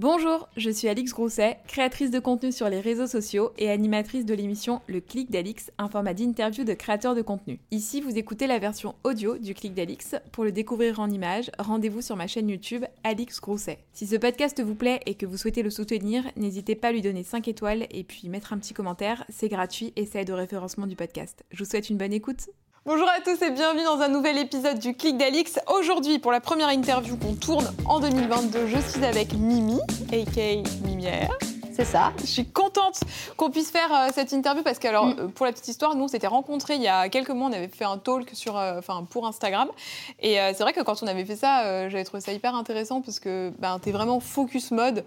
Bonjour, je suis Alix Grousset, créatrice de contenu sur les réseaux sociaux et animatrice de l'émission Le Clic d'Alix, un format d'interview de créateurs de contenu. Ici, vous écoutez la version audio du Clic d'Alix. Pour le découvrir en images, rendez-vous sur ma chaîne YouTube Alix Grousset. Si ce podcast vous plaît et que vous souhaitez le soutenir, n'hésitez pas à lui donner 5 étoiles et puis mettre un petit commentaire, c'est gratuit et ça aide au référencement du podcast. Je vous souhaite une bonne écoute. Bonjour à tous et bienvenue dans un nouvel épisode du Clic d'Alix. Aujourd'hui, pour la première interview qu'on tourne en 2022, je suis avec Mimi, aka Mimière. C'est ça. Je suis contente qu'on puisse faire euh, cette interview parce que, alors, Mm. euh, pour la petite histoire, nous, on s'était rencontrés il y a quelques mois. On avait fait un talk sur, euh, enfin, pour Instagram. Et c'est vrai que quand on avait fait ça, j'avais trouvé ça hyper intéressant parce que ben, t'es vraiment focus mode.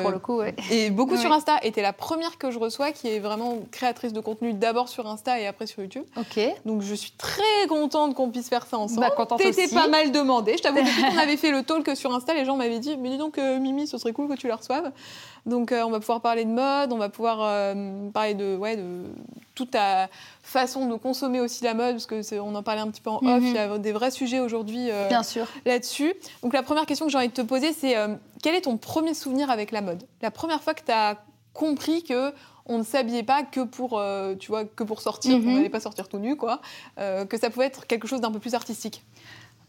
Pour le coup, ouais. et beaucoup sur Insta. Et t'es la première que je reçois qui est vraiment créatrice de contenu d'abord sur Insta et après sur YouTube. Ok. Donc je suis très contente qu'on puisse faire ça ensemble. Bah, contente T'étais pas mal demandé. Je t'avoue, depuis qu'on avait fait le talk sur Insta, les gens m'avaient dit Mais dis donc, Mimi, ce serait cool que tu la reçoives. Donc euh, on va pouvoir parler de mode, on va pouvoir euh, parler de, ouais, de toute ta façon de consommer aussi la mode, parce que on en parlait un petit peu en off. Mhm. Il y a des vrais sujets aujourd'hui euh, Bien sûr. là-dessus. Donc la première question que j'ai envie de te poser, c'est quel est ton premier souvenir avec la mode? La première fois que tu as compris que on ne s'habillait pas que pour, euh, tu vois, que pour sortir, qu'on Mhm. n'allait pas sortir tout nu, quoi, euh, que ça pouvait être quelque chose d'un peu plus artistique?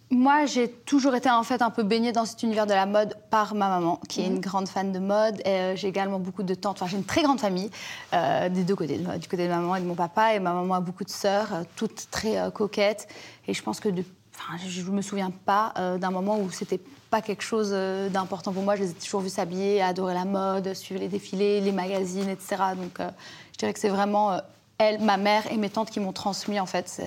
Moi, j'ai toujours été en fait un peu baignée dans cet univers de la mode par ma maman, qui est Mhm. une grande fan de mode. Et, euh, j'ai également beaucoup de tantes. Enfin, j'ai une très grande famille euh, des deux côtés, du côté de ma maman et de mon papa. Et ma maman a beaucoup de sœurs, euh, toutes très coquettes. Et je pense que de, enfin, je ne me souviens pas d'un moment où c'était pas quelque chose d'important pour moi. Je les ai toujours vues s'habiller, adorer la mode, suivre les défilés, les magazines, etc. Donc, je dirais que c'est vraiment elle, ma mère et mes tantes qui m'ont transmis en fait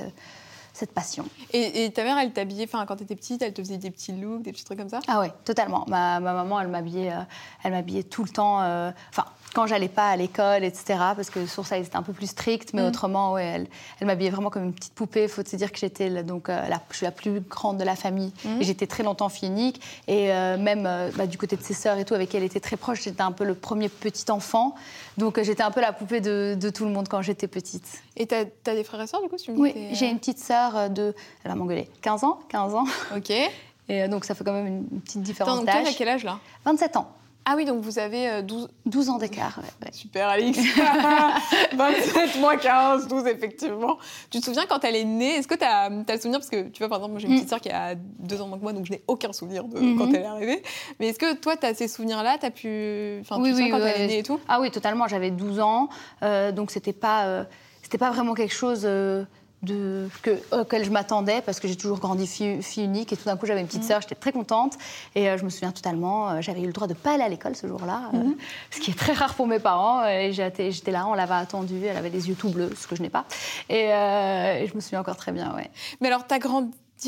cette passion. Et, et ta mère, elle t'habillait, enfin, quand t'étais petite, elle te faisait des petits looks, des petits trucs comme ça? Ah ouais, totalement. Ma, ma maman, elle m'habillait, euh, elle m'habillait tout le temps. euh, Enfin, quand j'allais pas à l'école, etc. Parce que sur ça, c'était un peu plus strict. Mais Mm. autrement, ouais, elle, elle m'habillait vraiment comme une petite poupée. Faut se dire que j'étais donc euh, la, je suis la plus grande de la famille. Mm. Et j'étais très longtemps fille unique. Et euh, même euh, bah, du côté de ses sœurs et tout, avec qui elle était très proche, j'étais un peu le premier petit enfant. Donc j'étais un peu la poupée de, de tout le monde quand j'étais petite. Et t'as as des frères et sœurs, du coup tu Oui, j'ai une petite sœur de, elle va m'engueuler, 15 ans, 15 ans. Ok. Et donc ça fait quand même une, petite différence d'âge. quel âge, là? 27 ans. Ah oui, donc vous avez euh, 12... 12 ans d'écart. ouais, ouais. Super, Alix 27 moins 15, 12, effectivement. Tu te souviens quand elle est née? Est-ce que tu as, le souvenir? Parce que, tu vois, par exemple, moi, j'ai une Mm. petite sœur qui a deux ans moins que moi, donc je n'ai aucun souvenir de Mhm. quand elle est arrivée. Mais est-ce que toi, tu as ces souvenirs-là? Tu as pu... Enfin, tu Oui, souviens oui, quand elle est née et tout? Ah oui, totalement. J'avais 12 ans, euh, donc c'était pas, euh, c'était pas vraiment quelque chose euh, de que, auquel je m'attendais parce que j'ai toujours grandi fille, fille unique et tout d'un coup j'avais une Mm. petite sœur, j'étais très contente et euh, je me souviens totalement, euh, j'avais eu le droit de pas aller à l'école ce jour-là, euh, Mm-hmm. ce qui est très rare pour mes parents. Et j'étais, là, on l'avait attendue, elle avait les yeux tout bleus, ce que je n'ai pas. Et, et je me souviens encore très bien, ouais. Mais alors, tu as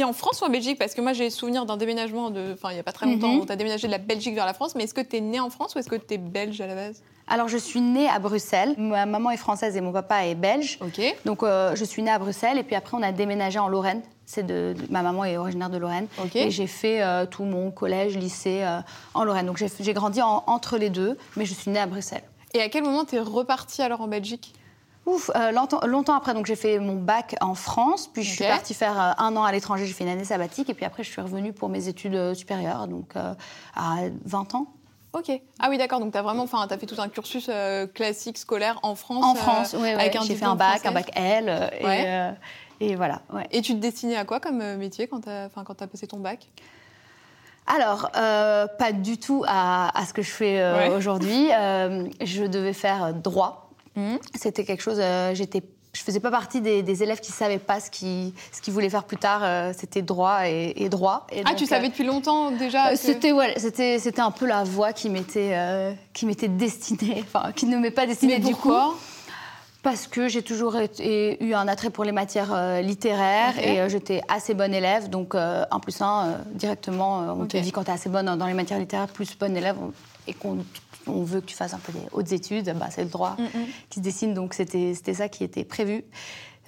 en France ou en Belgique? Parce que moi, j'ai souvenir d'un déménagement, de... enfin, il n'y a pas très longtemps, Mhm. où tu as déménagé de la Belgique vers la France. Mais est-ce que tu es née en France ou est-ce que tu es belge à la base? Alors je suis née à Bruxelles. Ma maman est française et mon papa est belge. Ok. Donc euh, je suis née à Bruxelles et puis après on a déménagé en Lorraine. C'est de, de- ma maman est originaire de Lorraine Ok. et j'ai fait euh, tout mon collège, lycée euh, en Lorraine. Donc j'ai grandi en- entre les deux, mais je suis née à Bruxelles. Et à quel moment tu es repartie alors en Belgique? Ouf, euh, longtemps, longtemps après, donc j'ai fait mon bac en France, puis je suis partie faire euh, un an à l'étranger, j'ai fait une année sabbatique, et puis après je suis revenue pour mes études euh, supérieures, donc à 20 ans. Ok. Ah oui, d'accord. Donc, tu as vraiment enfin, as fait tout un cursus classique scolaire en France. En France, oui, avec un j'ai fait un bac, français. un bac L, et, voilà. Ouais. Et tu te destinais à quoi comme métier quand tu as, as passé ton bac? Alors, euh, pas du tout à, à ce que je fais euh, Ouais. aujourd'hui. Euh, je devais faire droit. Mhm. C'était quelque chose. euh, J'étais, je faisais pas partie des, des élèves qui savaient pas ce qu'ils ce voulaient faire plus tard. euh, c'était droit et, et droit. Et Ah, donc, tu euh, savais depuis longtemps déjà euh, que- C'était ouais, c'était c'était un peu la voie qui m'était qui m'était destinée, enfin qui ne m'est pas destinée Mais du coup. Parce que j'ai toujours été- eu un attrait pour les matières littéraires et j'étais assez bonne élève. Donc, un plus un, euh, directement, on te dit quand tu es assez bonne dans les matières littéraires, plus bonne élève, on- et qu'on on veut que tu fasses un peu des hautes études, bah, c'est le droit Mm, qui se dessine. Donc, c'était ça qui était prévu.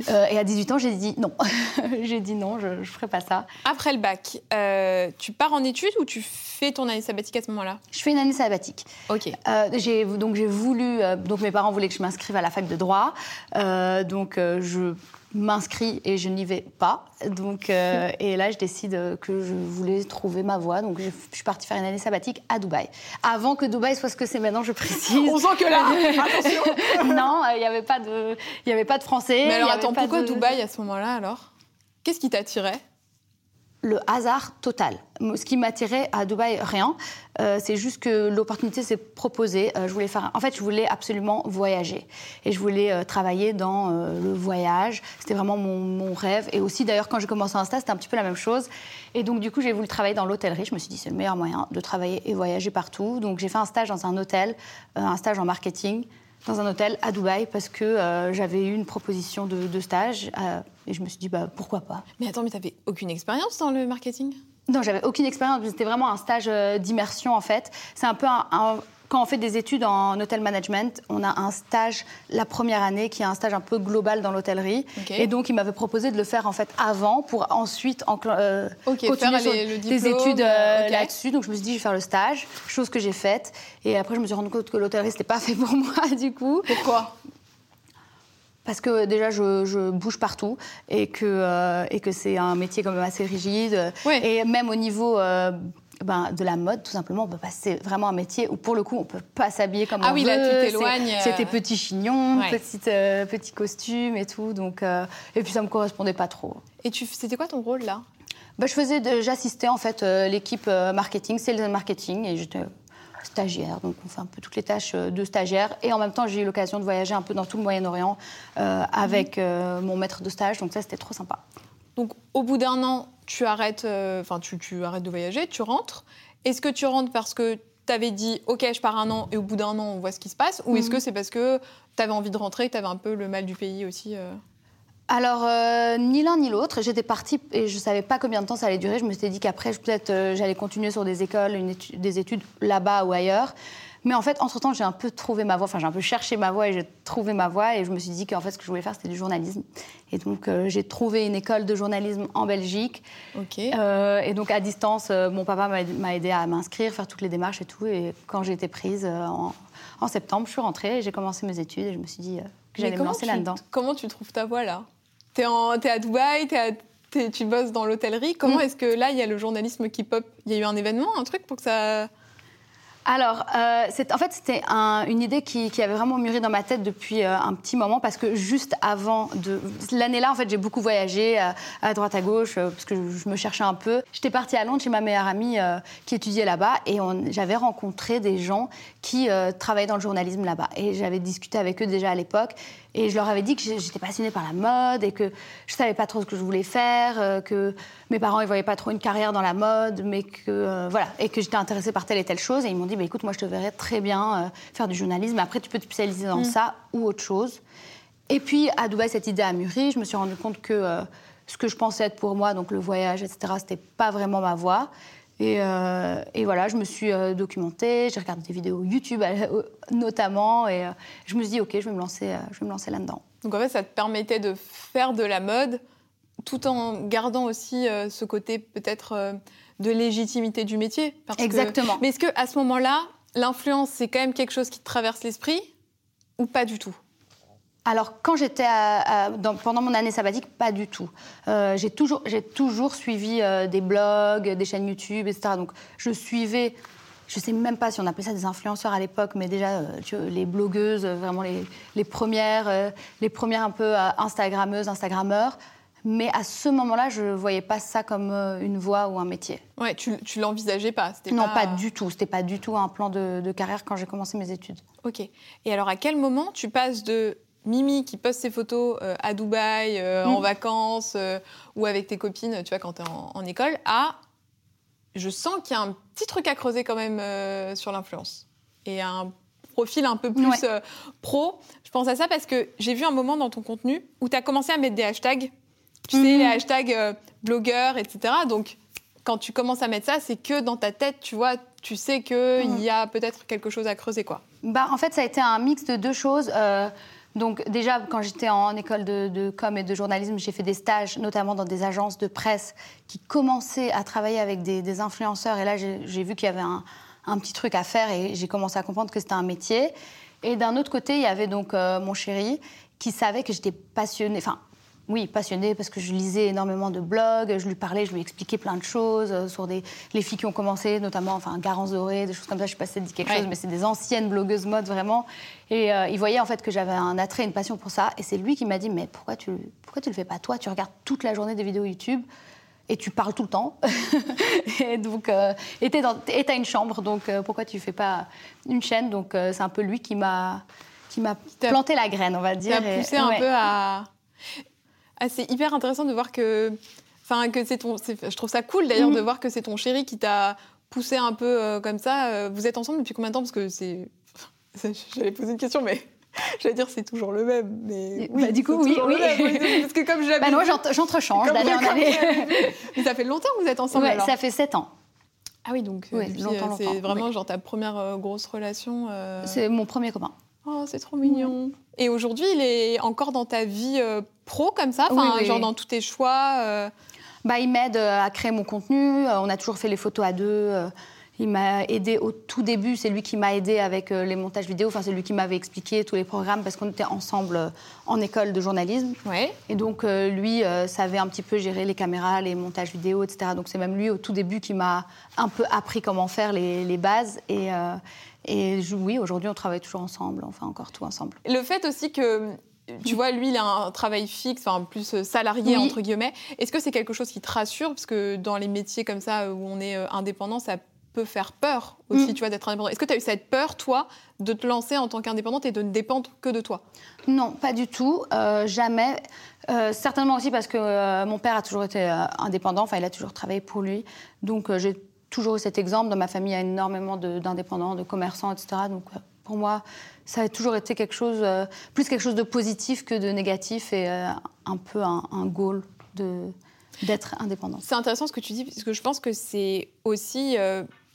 Euh, et à 18 ans, j'ai dit non. j'ai dit non, je ne ferai pas ça. Après le bac, euh, tu pars en études ou tu fais ton année sabbatique à ce moment-là? Je fais une année sabbatique. Ok. Euh, donc j'ai voulu euh, donc mes parents voulaient que je m'inscrive à la fac de droit. Donc je m'inscris et je n'y vais pas. Donc, euh, et là, je décide que je voulais trouver ma voie. Donc, je, suis partie faire une année sabbatique à Dubaï. Avant que Dubaï soit ce que c'est maintenant, je précise. On sent que là, attention Non, il n'y avait, pas de, y avait pas de français. Mais alors, attends, pourquoi Dubaï à ce moment-là, alors? Qu'est-ce qui t'attirait? Le hasard total. Ce qui m'attirait à Dubaï, rien. Euh, c'est juste que l'opportunité s'est proposée. Euh, je voulais faire. En fait, je voulais absolument voyager et je voulais euh, travailler dans le voyage. C'était vraiment mon, rêve. Et aussi, d'ailleurs, quand j'ai commencé un stage, c'était un petit peu la même chose. Et donc, du coup, j'ai voulu travailler dans l'hôtellerie. Je me suis dit, c'est le meilleur moyen de travailler et voyager partout. Donc, j'ai fait un stage dans un hôtel, un stage en marketing dans un hôtel à Dubaï parce que euh, j'avais eu une proposition de, stage euh, et je me suis dit bah, pourquoi pas. Mais attends, mais tu n'avais aucune expérience dans le marketing? Non, j'avais aucune expérience. C'était vraiment un stage euh, d'immersion en fait. C'est un peu un, quand on fait des études en hôtel management, on a un stage la première année qui est un stage un peu global dans l'hôtellerie. Et donc, il m'avait proposé de le faire en fait avant pour ensuite euh, continuer des études euh, là-dessus. Donc, je me suis dit, je vais faire le stage, chose que j'ai faite. Et après, je me suis rendu compte que l'hôtellerie, c'était pas fait pour moi du coup. Pourquoi? Parce que déjà je, bouge partout et que, euh, et que c'est un métier quand même assez rigide. Et même au niveau ben, de la mode, tout simplement. C'est vraiment un métier où, pour le coup, on peut pas s'habiller comme ah on oui, veut. Ah oui, là, tu t'éloignes. C'était petit chignon, petite, euh, petit costume et tout. Donc, euh, et puis, ça me correspondait pas trop. Et tu, c'était quoi ton rôle là? Ben, je faisais, j'assistais en fait euh, l'équipe marketing, sales marketing, et j'étais stagiaire, donc on fait un peu toutes les tâches de stagiaire. Et en même temps, j'ai eu l'occasion de voyager un peu dans tout le Moyen-Orient avec mon maître de stage, donc ça, c'était trop sympa. Donc, au bout d'un an, tu arrêtes, euh, enfin, tu, arrêtes de voyager, tu rentres. Est-ce que tu rentres parce que tu avais dit, OK, je pars un an et au bout d'un an, on voit ce qui se passe? Ou est-ce mhm. que c'est parce que tu avais envie de rentrer et tu avais un peu le mal du pays aussi euh? Alors, euh, ni l'un ni l'autre. J'étais partie et je ne savais pas combien de temps ça allait durer. Je me suis dit qu'après, peut-être, j'allais continuer sur des écoles, des études là-bas ou ailleurs. Mais en fait, entre-temps, j'ai un peu trouvé ma voie, enfin j'ai un peu cherché ma voie et j'ai trouvé ma voie et je me suis dit qu'en fait, ce que je voulais faire, c'était du journalisme. Et donc, euh, j'ai trouvé une école de journalisme en Belgique. Ok. Euh, et donc, à distance, euh, mon papa m'a aidé à m'inscrire, faire toutes les démarches et tout. Et quand j'ai été prise en, septembre, je suis rentrée et j'ai commencé mes études et je me suis dit que j'allais me lancer là-dedans. Comment tu trouves ta voie là? T'es es à Dubaï, tu bosses dans l'hôtellerie. Comment mm. est-ce que là, il y a le journalisme qui pop? Il y a eu un événement, un truc pour que ça alors, euh, en fait, c'était une idée qui, avait vraiment mûri dans ma tête depuis euh, un petit moment parce que juste avant de l'année-là, en fait, j'ai beaucoup voyagé euh, à, droite à gauche parce que je, me cherchais un peu. J'étais partie à Londres chez ma meilleure amie qui étudiait là-bas et j'avais rencontré des gens qui travaillaient dans le journalisme là-bas et j'avais discuté avec eux déjà à l'époque et je leur avais dit que j'étais passionnée par la mode et que je savais pas trop ce que je voulais faire, euh, que mes parents ne voyaient pas trop une carrière dans la mode, mais que euh, voilà, et que j'étais intéressée par telle et telle chose. Et ils m'ont dit, bah, écoute, moi je te verrais très bien euh, faire du journalisme. Après, tu peux te spécialiser dans mm. ça ou autre chose. Et puis à Dubaï, cette idée a mûri. Je me suis rendu compte que ce que je pensais être pour moi, donc le voyage, etc., c'était pas vraiment ma voie. Euh, et, voilà, je me suis euh, documentée, j'ai regardé des vidéos YouTube euh, notamment, et je me suis dit, ok, je vais me lancer, je vais me lancer là-dedans. Donc en fait, ça te permettait de faire de la mode tout en gardant aussi ce côté peut-être de légitimité du métier. Exactement. Mais est-ce que à ce moment-là, l'influence, c'est quand même quelque chose qui te traverse l'esprit ou pas du tout? Alors, quand j'étais pendant mon année sabbatique, pas du tout. Euh, j'ai toujours, toujours suivi euh, des blogs, des chaînes YouTube, etc. Donc, je suivais, je sais même pas si on appelait ça des influenceurs à l'époque, mais déjà euh, les blogueuses, vraiment les, premières, les premières un peu Instagrammeuses, Instagrammeurs. Mais à ce moment-là, je ne voyais pas ça comme une voie ou un métier. Ouais, tu, tu l'envisageais pas Non, pas... du tout. C'était pas du tout un plan de, de carrière quand j'ai commencé mes études. Ok. Et alors, à quel moment tu passes de Mimi qui poste ses photos euh, à Dubaï, euh, en mm. vacances euh, ou avec tes copines, tu vois, quand tu es en, école, à je sens qu'il y a un petit truc à creuser quand même sur l'influence. Et un profil un peu plus pro. Je pense à ça parce que j'ai vu un moment dans ton contenu où tu as commencé à mettre des hashtags. Tu sais, mm. les hashtags blogueurs, etc. Donc, quand tu commences à mettre ça, c'est que dans ta tête, tu vois, tu sais qu'il mm. y a peut-être quelque chose à creuser, quoi. Bah, en fait, ça a été un mix de deux choses. Donc déjà, quand j'étais en école de, com et de journalisme, j'ai fait des stages, notamment dans des agences de presse qui commençaient à travailler avec des, influenceurs. Et là, j'ai vu qu'il y avait un, petit truc à faire et j'ai commencé à comprendre que c'était un métier. Et d'un autre côté, il y avait donc euh, mon chéri qui savait que j'étais passionnée, oui, passionné parce que je lisais énormément de blogs, je lui parlais, je lui expliquais plein de choses euh, sur des, les filles qui ont commencé, notamment enfin, Garance Doré, des choses comme ça. Je sais pas si ça dit quelque chose, mais c'est des anciennes blogueuses mode vraiment. Et euh, il voyait en fait que j'avais un attrait, une passion pour ça. Et c'est lui qui m'a dit Mais pourquoi tu, pourquoi tu le fais pas toi? Tu regardes toute la journée des vidéos YouTube et tu parles tout le temps. et donc, euh, et tu as une chambre, donc pourquoi tu fais pas une chaîne? Donc, c'est un peu lui qui m'a planté la graine, on va dire. Poussé un peu à. Ah, c'est hyper intéressant de voir que. Enfin, que c'est ton. Je trouve ça cool d'ailleurs de voir que c'est ton chéri qui t'a poussé un peu euh, comme ça. Euh, vous êtes ensemble depuis combien de temps? Parce que c'est. J'allais poser une question, mais. J'allais dire c'est toujours le même, mais oui, bah, du coup oui, oui. parce que comme j'avais. Bah, moi j'entrechange d'année en année. mais ça fait longtemps que vous êtes ensemble. Ouais, ça fait 7 ans. Ah oui, donc euh, c'est vraiment genre ta première grosse relation. C'est mon premier copain. Oh, c'est trop mignon. Et aujourd'hui, il est encore dans ta vie euh, pro comme ça, enfin, genre dans tous tes choix. Euh? Bah, il m'aide euh, à créer mon contenu. On a toujours fait les photos à deux. Il m'a aidé au tout début. C'est lui qui m'a aidé avec les montages vidéo. Enfin, c'est lui qui m'avait expliqué tous les programmes parce qu'on était ensemble en école de journalisme. Ouais. Et donc, lui savait un petit peu gérer les caméras, les montages vidéo, etc. Donc, c'est même lui au tout début qui m'a un peu appris comment faire les, les bases. Et, et oui, aujourd'hui, on travaille toujours ensemble, on fait encore tout ensemble. Le fait aussi que tu vois, lui, il a un travail fixe, enfin plus euh, salarié entre guillemets. Est-ce que c'est quelque chose qui te rassure? Parce que dans les métiers comme ça où on est euh, indépendant, ça peut faire peur aussi, mm. tu vois, d'être indépendant. Est-ce que tu as eu cette peur, toi, de te lancer en tant qu'indépendante et de ne dépendre que de toi? Non, pas du tout, euh, jamais. certainement aussi parce que mon père a toujours été indépendant, enfin, il a toujours travaillé pour lui. Donc, j'ai toujours eu cet exemple. Dans ma famille, il y a énormément d'indépendants, de, commerçants, etc. Donc, pour moi, ça a toujours été quelque chose, euh, plus quelque chose de positif que de négatif et euh, un peu un, goal de d'être indépendant. C'est intéressant ce que tu dis, parce que je pense que c'est aussi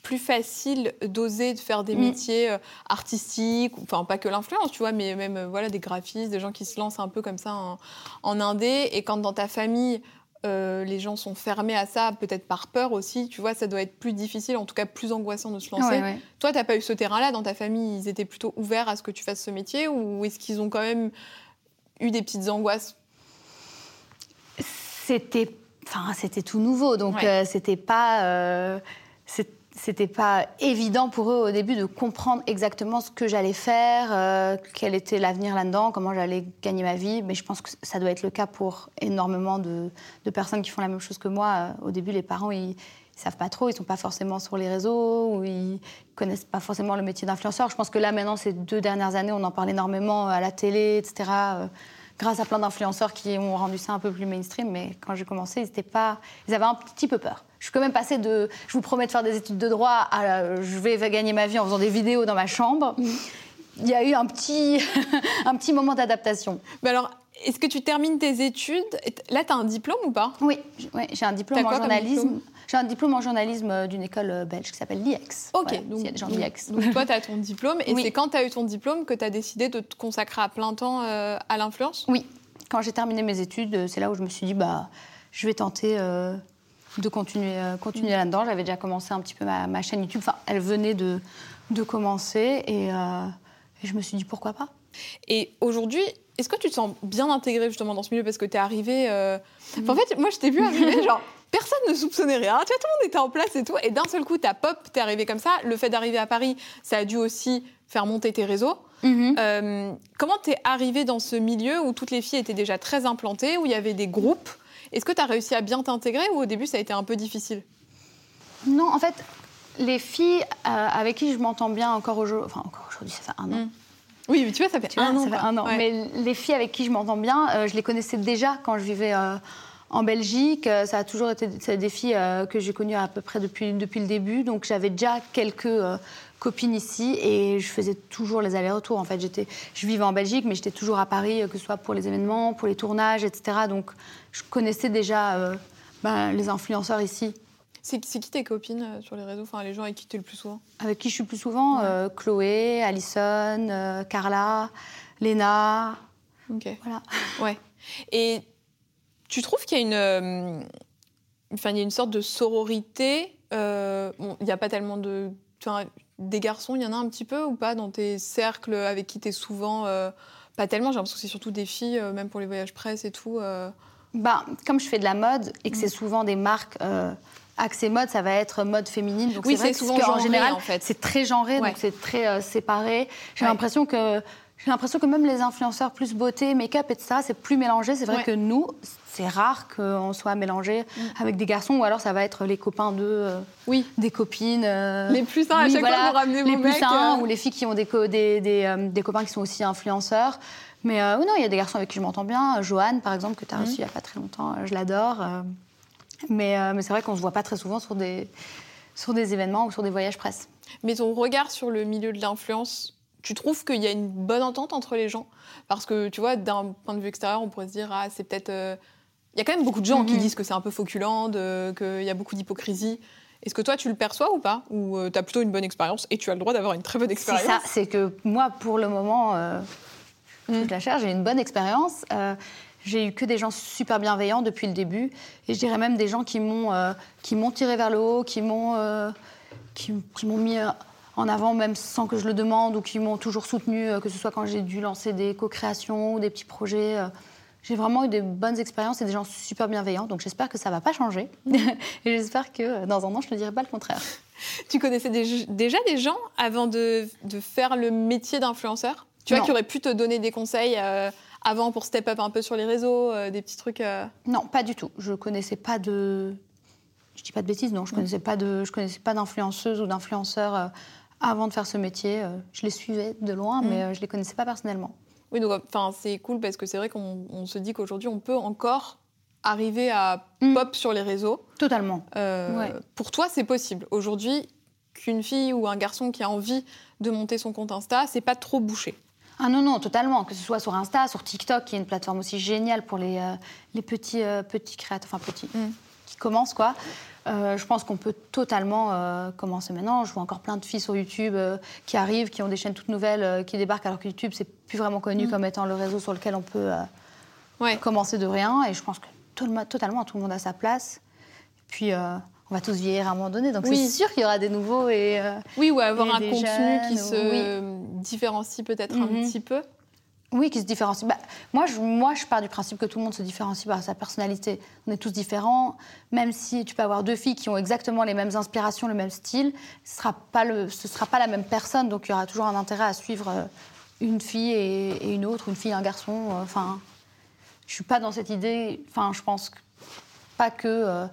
plus facile d'oser de faire des mm. métiers artistiques, enfin pas que l'influence, tu vois, mais même voilà des graphistes, des gens qui se lancent un peu comme ça en, en indé. Et quand dans ta famille, euh, les gens sont fermés à ça, peut-être par peur aussi. Tu vois, ça doit être plus difficile, en tout cas plus angoissant de se lancer. Toi, tu n'as pas eu ce terrain-là dans ta famille Ils étaient plutôt ouverts à ce que tu fasses ce métier ou est-ce qu'ils ont quand même eu des petites angoisses? C'était, enfin, c'était tout nouveau, donc euh, c'était pas. Euh, c'était pas évident pour eux au début de comprendre exactement ce que j'allais faire, euh, quel était l'avenir là-dedans, comment j'allais gagner ma vie. Mais je pense que ça doit être le cas pour énormément de, personnes qui font la même chose que moi. Euh, au début, les parents, ils, ne savent pas trop, ils sont pas forcément sur les réseaux, ou ils connaissent pas forcément le métier d'influenceur. Je pense que là, maintenant, ces deux dernières années, on en parle énormément à la télé, etc grâce à plein d'influenceurs qui ont rendu ça un peu plus mainstream. Mais quand j'ai commencé, ils, pas... ils avaient un petit peu peur. Je suis quand même passée de je vous promets de faire des études de droit à je vais gagner ma vie en faisant des vidéos dans ma chambre. Il y a eu un petit, un petit moment d'adaptation. Mais alors, est-ce que tu termines tes études Là, tu as un diplôme ou pas? Oui, j'ai un diplôme en journalisme. J'ai un diplôme en journalisme euh, d'une école euh, belge qui s'appelle l'IEX. Ok, donc, y a des gens donc, toi, tu as ton diplôme et c'est quand tu as eu ton diplôme que tu as décidé de te consacrer à plein temps euh, à l'influence? Oui, quand j'ai terminé mes études, c'est là où je me suis dit, bah, je vais tenter de continuer, continuer là-dedans. J'avais déjà commencé un petit peu ma, chaîne YouTube. Enfin, elle venait de, de commencer et, et je me suis dit, pourquoi pas? Et aujourd'hui, est-ce que tu te sens bien intégrée justement dans ce milieu? Parce que tu es arrivée. en fait, moi, je t'ai vu arriver, genre, personne ne soupçonnait rien. Tu vois, tout le monde était en place et tout. Et d'un seul coup, ta pop, t'es arrivé comme ça. Le fait d'arriver à Paris, ça a dû aussi faire monter tes réseaux. Mhm. Euh, comment t'es arrivée dans ce milieu où toutes les filles étaient déjà très implantées, où il y avait des groupes? Est-ce que tu as réussi à bien t'intégrer ou au début ça a été un peu difficile? Non, en fait, les filles euh, avec qui je m'entends bien encore aujourd'hui, enfin encore aujourd'hui, ça fait un an. Mm. Oui, mais tu vois, ça fait, un, an, ça fait un an. Mais les filles avec qui je m'entends bien, euh, je les connaissais déjà quand je vivais en Belgique. Euh, ça a toujours été des filles euh, que j'ai connues à peu près depuis, depuis le début. Donc j'avais déjà quelques euh, copines ici et je faisais toujours les allers-retours. En fait, j'étais, je vivais en Belgique, mais j'étais toujours à Paris, que ce soit pour les événements, pour les tournages, etc. Donc je connaissais déjà ben, les influenceurs ici. C'est, qui tes copines sur les réseaux? Enfin, les gens avec qui tu es le plus souvent? Avec qui je suis le plus souvent Chloé, Alison, Carla, Léna. Ok. Voilà. Ouais. Et tu trouves qu'il y a une, euh, enfin, il y a une sorte de sororité euh, Il n'y a pas tellement de... Des garçons, il y en a un petit peu ou pas dans tes cercles avec qui tu es souvent euh, Pas tellement, j'ai l'impression que c'est surtout des filles, même pour les voyages presse et tout. Bah, comme je fais de la mode et que c'est mm. souvent des marques accès mode, ça va être mode féminine. Donc oui, c'est souvent genré, en général, en fait. c'est très genré, donc c'est très séparé. J'ai l'impression que j'ai l'impression que même les influenceurs plus beauté, make-up, etc., c'est plus mélangé. C'est vrai que nous, c'est rare qu'on soit mélangé mm. avec des garçons, ou alors ça va être les copains d'eux, euh, oui. des copines. Euh, les plus sains, à chaque fois, vous ramenez Les plus sains, euh. ou les filles qui ont des, des, des, copains qui sont aussi influenceurs. Mais oui, non, il y a des garçons avec qui je m'entends bien. Joanne, par exemple, que tu as mm. reçu il n'y a pas très longtemps, je l'adore. Mais, mais c'est vrai qu'on ne se voit pas très souvent sur des, sur des événements ou sur des voyages presse. Mais ton regard sur le milieu de l'influence, tu trouves qu'il y a une bonne entente entre les gens? Parce que, tu vois, d'un point de vue extérieur, on pourrait se dire, ah, c'est peut-être. Euh, il y a quand même beaucoup de gens qui mhm. disent que c'est un peu fauculant, qu'il y a beaucoup d'hypocrisie. Est-ce que toi, tu le perçois ou pas? Ou euh, tu as plutôt une bonne expérience et tu as le droit d'avoir une très bonne expérience C'est ça, c'est que moi, pour le moment, euh, mm. la chair, j'ai une bonne expérience. Euh, j'ai eu que des gens super bienveillants depuis le début. Et je dirais même des gens qui m'ont tiré vers le haut, qui m'ont qui, qui m'ont mis en avant, même sans que je le demande, ou qui m'ont toujours soutenu, euh, que ce soit quand j'ai dû lancer des co-créations ou des petits projets. Euh. J'ai vraiment eu des bonnes expériences et des gens super bienveillants. Donc j'espère que ça ne va pas changer. et j'espère que euh, dans un an, je ne dirai pas le contraire. Tu connaissais déjà des gens avant de, faire le métier d'influenceur? Tu vois, qui auraient pu te donner des conseils avant pour step up un peu sur les réseaux, des petits trucs Non, pas du tout. Je connaissais pas de. Je dis pas de bêtises, non. Je connaissais pas de. Je connaissais pas d'influenceuse ou d'influenceur avant de faire ce métier. Euh, je les suivais de loin, mais mm. euh, je ne les connaissais pas personnellement. Oui, donc enfin, c'est cool parce que c'est vrai qu'on se dit qu'aujourd'hui, on peut encore arriver à mm. pop sur les réseaux. Totalement. Euh, pour toi, c'est possible. Aujourd'hui, qu'une fille ou un garçon qui a envie de monter son compte Insta, c'est pas trop bouché. Ah non, non, totalement. Que ce soit sur Insta, sur TikTok, qui est une plateforme aussi géniale pour les, les petits, petits créateurs, enfin petits, mm. qui commencent, quoi. Euh, je pense qu'on peut totalement euh, commencer maintenant. Je vois encore plein de filles sur YouTube euh, qui arrivent, qui ont des chaînes toutes nouvelles, qui débarquent, alors que YouTube, c'est plus vraiment connu mm. comme étant le réseau sur lequel on peut commencer de rien. Et je pense que totalement, tout le monde a sa place. Et puis, on va tous vieillir à un moment donné, donc c'est sûr qu'il y aura des nouveaux et oui, ou avoir un contenu qui se différencie peut-être un mm-hmm. petit peu. Oui, qui se différencie. Bah, moi, je, moi, je pars du principe que tout le monde se différencie par sa personnalité. On est tous différents. Même si tu peux avoir deux filles qui ont exactement les mêmes inspirations, le même style, ce ne sera, pas le, ce sera pas la même personne. Donc, il y aura toujours un intérêt à suivre euh, une fille et, une autre, une fille et un garçon. Euh, enfin, je suis pas dans cette idée. Enfin, je pense pas que, euh,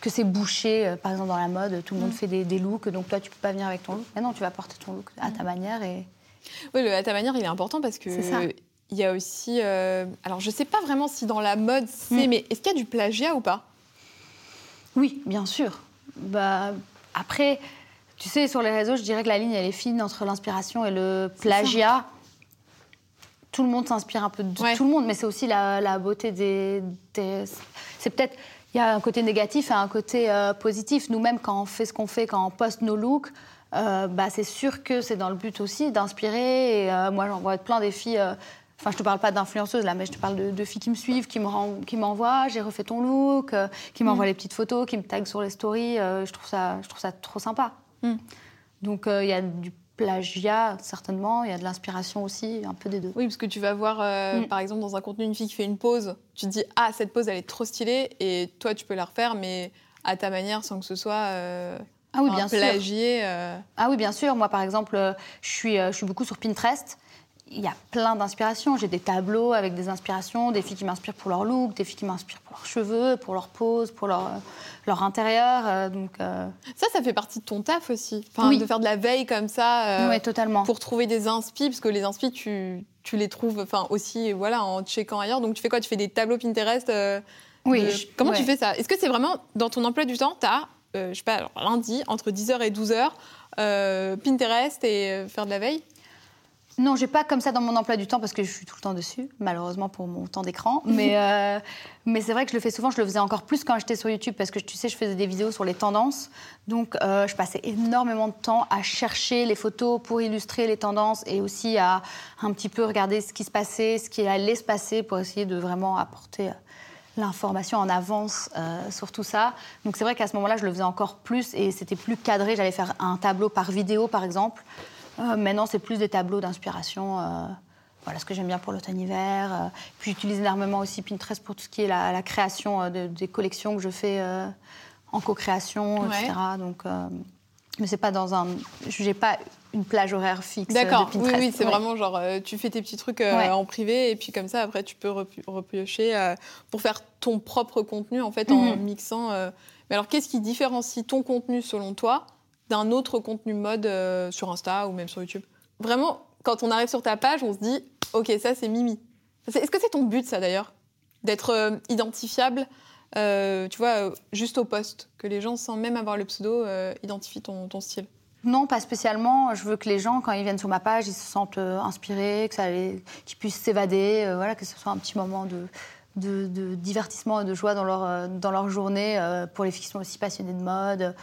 que c'est bouché. par exemple, dans la mode, tout le monde mm. fait des, des, looks. Donc, toi, tu peux pas venir avec ton look. Mais non, tu vas porter ton look à ta mm. manière et... Oui, le à ta manière, il est important parce que il y a aussi. Euh, alors, je sais pas vraiment si dans la mode c'est, mm. mais est-ce qu'il y a du plagiat ou pas? Oui, bien sûr. Bah, après, tu sais, sur les réseaux, je dirais que la ligne elle est fine entre l'inspiration et le plagiat. Tout le monde s'inspire un peu de tout le monde, mais c'est aussi la, beauté des. C'est peut-être. Il y a un côté négatif et un côté euh, positif. Nous-mêmes, quand on fait ce qu'on fait, quand on poste nos looks, euh, bah, c'est sûr que c'est dans le but aussi d'inspirer. Et euh, moi, j'en vois plein des filles. Enfin, je te parle pas d'influenceuses là, mais je te parle de, filles qui me suivent, qui m'envoient. J'ai refait ton look, qui m'envoient mm. les petites photos, qui me taguent sur les stories. je trouve ça, je trouve ça trop sympa. Mm. Donc, il y a du plagiat, certainement. Il y a de l'inspiration aussi, un peu des deux. Oui, parce que tu vas voir, mm. par exemple, dans un contenu, une fille qui fait une pause. Tu te dis, ah, cette pause, elle est trop stylée. Et toi, tu peux la refaire, mais à ta manière, sans que ce soit ah oui, bien sûr. Euh. Ah oui, bien sûr. Moi, par exemple, euh, je suis, euh, je suis beaucoup sur Pinterest. Il y a plein d'inspirations. J'ai des tableaux avec des inspirations, des filles qui m'inspirent pour leur look, des filles qui m'inspirent pour leurs cheveux, pour leur pose, pour leur, leur intérieur. donc, Ça, ça fait partie de ton taf aussi. Enfin, De faire de la veille comme ça. oui, totalement. Pour trouver des inspi, parce que les inspi, tu, tu les trouves enfin, aussi voilà, en checkant ailleurs. Donc, tu fais quoi? Tu fais des tableaux Pinterest Oui. Comment tu fais ça? Est-ce que c'est vraiment dans ton emploi du temps, tu as euh, je sais pas, lundi, entre 10h et 12h, euh, Pinterest et euh, faire de la veille? Non, j'ai pas comme ça dans mon emploi du temps parce que je suis tout le temps dessus, malheureusement pour mon temps d'écran. Mais, mais c'est vrai que je le fais souvent. Je le faisais encore plus quand j'étais sur YouTube parce que tu sais, je faisais des vidéos sur les tendances. Donc, je passais énormément de temps à chercher les photos pour illustrer les tendances et aussi à un petit peu regarder ce qui se passait, ce qui allait se passer pour essayer de vraiment apporter l'information en avance euh, sur tout ça. Donc c'est vrai qu'à ce moment-là, je le faisais encore plus et c'était plus cadré. J'allais faire un tableau par vidéo, par exemple. Euh, maintenant, c'est plus des tableaux d'inspiration. Euh, voilà ce que j'aime bien pour l'automne-hiver. Puis j'utilise énormément aussi Pinterest pour tout ce qui est la, création des collections que je fais en co-création, etc. Donc, mais c'est pas dans un. J'ai pas une plage horaire fixe. D'accord, oui, oui c'est vraiment genre tu fais tes petits trucs en privé et puis comme ça après tu peux repiocher pour faire ton propre contenu en fait en mhm. mixant. Mais alors qu'est-ce qui différencie ton contenu selon toi d'un autre contenu mode sur Insta ou même sur YouTube Vraiment, quand on arrive sur ta page, on se dit ok ça c'est Mimi. Est-ce que c'est ton but ça d'ailleurs d'être identifiable euh, tu vois, euh, juste au poste, que les gens, sans même avoir le pseudo, euh, identifient ton, style? Non, pas spécialement. Je veux que les gens, quand ils viennent sur ma page, ils se sentent inspirés, qu'ils puissent s'évader, voilà, que ce soit un petit moment de, de, divertissement et de joie dans leur, dans leur journée pour les filles qui sont aussi passionnées de mode.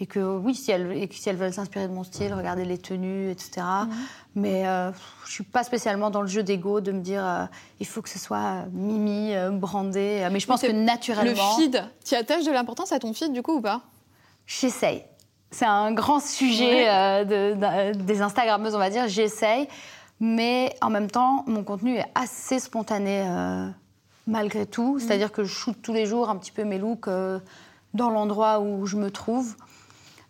Et que oui, si elles, si elles veulent s'inspirer de mon style, regarder les tenues, etc. Mhm. Mais euh, je suis pas spécialement dans le jeu d'ego de me dire euh, il faut que ce soit euh, mimi, brandé. Mais je pense que naturellement. Le feed, tu attaches de l'importance à ton feed du coup ou pas? J'essaye. C'est un grand sujet des Instagrammeuses, on va dire. J'essaye. Mais en même temps, mon contenu est assez spontané malgré tout. Mhm. C'est-à-dire que je shoot tous les jours un petit peu mes looks dans l'endroit où je me trouve.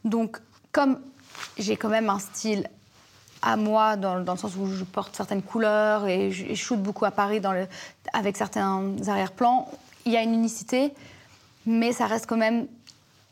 Donc, comme j'ai quand même un style à moi, dans, le sens où je porte certaines couleurs et je, shoot beaucoup à Paris dans le, avec certains arrière-plans, il y a une unicité, mais ça reste quand même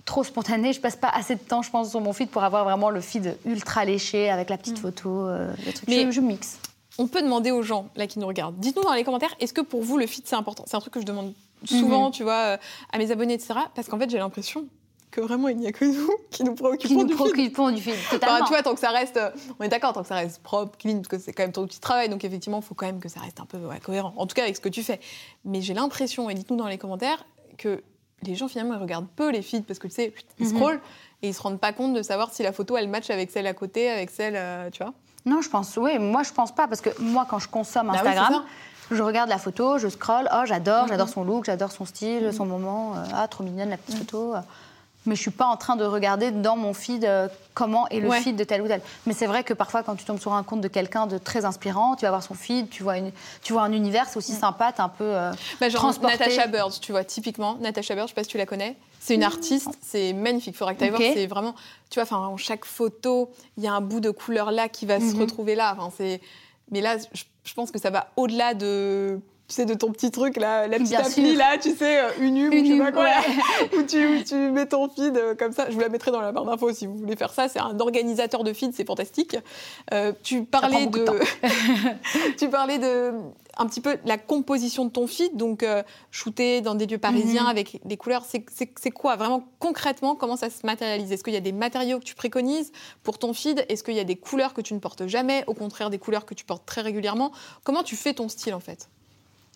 trop spontané. Je passe pas assez de temps, je pense, sur mon feed pour avoir vraiment le feed ultra léché avec la petite mm. photo, euh, Mais je, mixe. On peut demander aux gens là qui nous regardent. Dites-nous dans les commentaires, est-ce que pour vous le feed c'est important? C'est un truc que je demande souvent, mm-hmm. tu vois, euh, à mes abonnés, etc. Parce qu'en fait, j'ai l'impression que vraiment il n'y a que nous qui nous préoccupons qui nous du préoccupons film. du film, totalement. Enfin, tu vois, tant que ça reste, euh, on est d'accord, tant que ça reste propre, clean, parce que c'est quand même ton petit travail, donc effectivement, il faut quand même que ça reste un peu cohérent. En tout cas, avec ce que tu fais. Mais j'ai l'impression, et dites-nous dans les commentaires, que les gens finalement ils regardent peu les feeds parce que tu sais, ils mhm. scrollent et ils se rendent pas compte de savoir si la photo elle match avec celle à côté, avec celle, euh, tu vois. Non, je pense, oui, moi je pense pas parce que moi quand je consomme bah Instagram. je regarde la photo, je scroll, oh j'adore, j'adore mhm. son look, j'adore son style, mhm. son moment, euh, ah trop mignonne la petite photo mais je suis pas en train de regarder dans mon feed euh, comment est le feed de tel ou tel. Mais c'est vrai que parfois, quand tu tombes sur un compte de quelqu'un de très inspirant, tu vas voir son feed, tu vois, une, tu vois un univers, c'est aussi mm. sympa, un peu euh, bah, genre transporté. Natasha Bird, tu vois, typiquement, Natasha Bird, je sais pas si tu la connais. C'est une artiste, c'est magnifique. Il faudra que tu ailles voir. C'est vraiment, tu vois, enfin, chaque photo, il y a un bout de couleur là qui va se mm-hmm. retrouver là. Enfin, c'est, mais là, je pense que ça va au-delà de tu sais, de ton petit truc, là, la petite appli, là, tu sais, euh, une une, une tu quoi, où, tu, tu, mets ton feed euh, comme ça. Je vous la mettrai dans la barre d'infos si vous voulez faire ça. C'est un organisateur de feed, c'est fantastique. Euh, tu parlais de, tu parlais de un petit peu la composition de ton feed, donc shooter dans des lieux parisiens mhm. avec des couleurs. C'est quoi vraiment concrètement Comment ça se matérialise? Est-ce qu'il y a des matériaux que tu préconises pour ton feed? Est-ce qu'il y a des couleurs que tu ne portes jamais Au contraire, des couleurs que tu portes très régulièrement? Comment tu fais ton style en fait?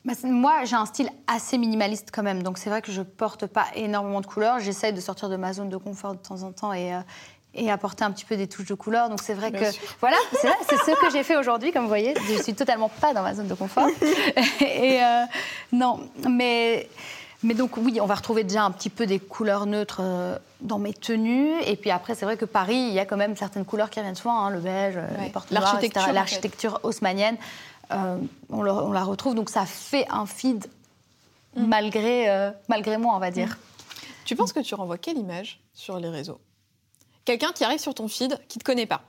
Bah, moi, j'ai un style assez minimaliste quand même, donc c'est vrai que je porte pas énormément de couleurs. J'essaye de sortir de ma zone de confort de temps en temps et, euh, et apporter un petit peu des touches de couleurs. Donc c'est vrai que voilà, c'est ce que j'ai fait aujourd'hui, comme vous voyez. Je suis totalement pas dans ma zone de confort. et euh, non, mais mais donc oui, on va retrouver déjà un petit peu des couleurs neutres euh, dans mes tenues. Et puis après, c'est vrai que Paris, il y a quand même certaines couleurs qui reviennent souvent, hein, le beige, les portes l'architecture haussmanienne. Euh, on, la retrouve. Donc ça fait un feed mm. malgré, euh, malgré moi, on va dire. Tu penses que tu renvoies quelle image sur les réseaux? Quelqu'un qui arrive sur ton feed, qui ne te connaît pas,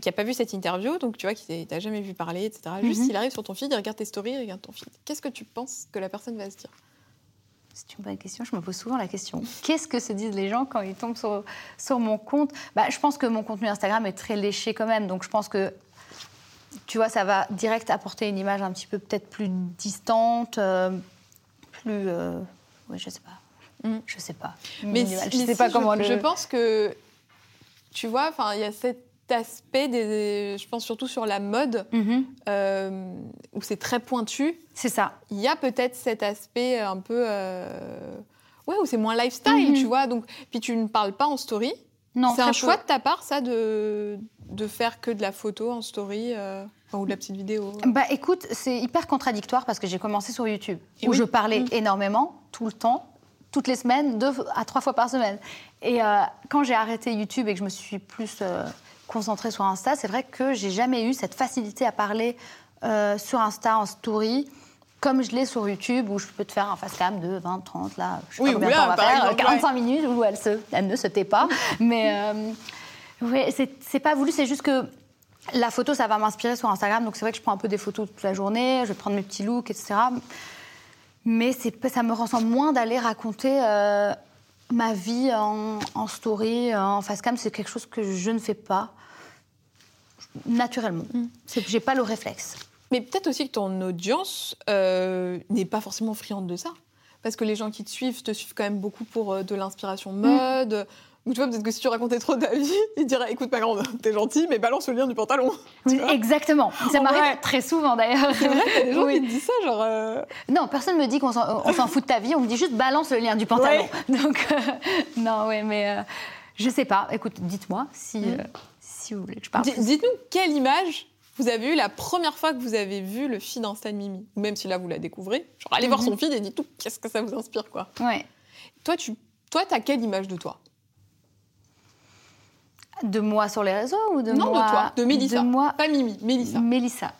qui n'a pas vu cette interview, donc tu vois, qui t'a jamais vu parler, etc. Juste, mm-hmm. il arrive sur ton feed, il regarde tes stories, il regarde ton feed. Qu'est-ce que tu penses que la personne va se dire? C'est une bonne question. Je me pose souvent la question. Qu'est-ce que se disent les gens quand ils tombent sur, sur mon compte? Bah, Je pense que mon contenu Instagram est très léché quand même. Donc je pense que tu vois, ça va direct apporter une image un petit peu peut-être plus distante, euh, plus. Euh, oui, je sais pas. Mm. Je sais pas. Mais, je sais pas comment je, je pense que, tu vois, il y a cet aspect, des, je pense surtout sur la mode, mm-hmm. euh, où c'est très pointu. C'est ça. Il y a peut-être cet aspect un peu. ouais, où c'est moins lifestyle, mm-hmm. tu vois. Donc, puis tu ne parles pas en story. Non, c'est un choix de ta part, ça, de, de faire que de la photo en story euh, ou de la petite vidéo Bah écoute, c'est hyper contradictoire parce que j'ai commencé sur YouTube où je parlais mm. énormément, tout le temps, toutes les semaines, deux à trois fois par semaine. Et euh, quand j'ai arrêté YouTube et que je me suis plus euh, concentrée sur Insta, c'est vrai que j'ai jamais eu cette facilité à parler euh, sur Insta en story comme je l'ai sur YouTube où je peux te faire un face cam de 20, 30, là, je sais Oui, pas combien de temps on va faire, exemple, 45 minutes où elle, se, elle ne se tait pas. Mais ouais, c'est pas voulu, c'est juste que la photo, ça va m'inspirer sur Instagram. Donc c'est vrai que je prends un peu des photos toute la journée, je vais prendre mes petits looks, etc. Mais ça me ressemble moins d'aller raconter euh, ma vie en, en story, en face cam. C'est quelque chose que je ne fais pas naturellement. C'est- J'ai pas le réflexe. Mais peut-être aussi que ton audience euh, n'est pas forcément friande de ça. Parce que les gens qui te suivent te suivent quand même beaucoup pour euh, de l'inspiration mode. Ou tu vois, peut-être que si tu racontais trop ta vie, ils diraient Écoute, ma grande, t'es gentille, mais balance le lien du pantalon. Oui, exactement. Ça m'arrive très souvent d'ailleurs. C'est vrai, t'as des gens Oui. qui te disent ça, genre. euh, Non, personne me dit qu'on s'en fout de ta vie. On me dit juste balance le lien du pantalon. Donc, euh, non, ouais, mais euh, je sais pas. Écoute, dites-moi si, Mm. si vous voulez que je parle. Dites-nous quelle image vous avez eue la première fois que vous avez vu le feed Insta de Mimi. Ou même si là vous la découvrez. Genre, allez voir Mhm. son feed et dites-nous qu'est-ce que ça vous inspire, quoi. Ouais. Toi, tu toi, t'as quelle image de toi? De moi sur les réseaux ou de Non, moi de toi, de Mélissa. De moi, Pas Mimi, Mélissa. Mélissa.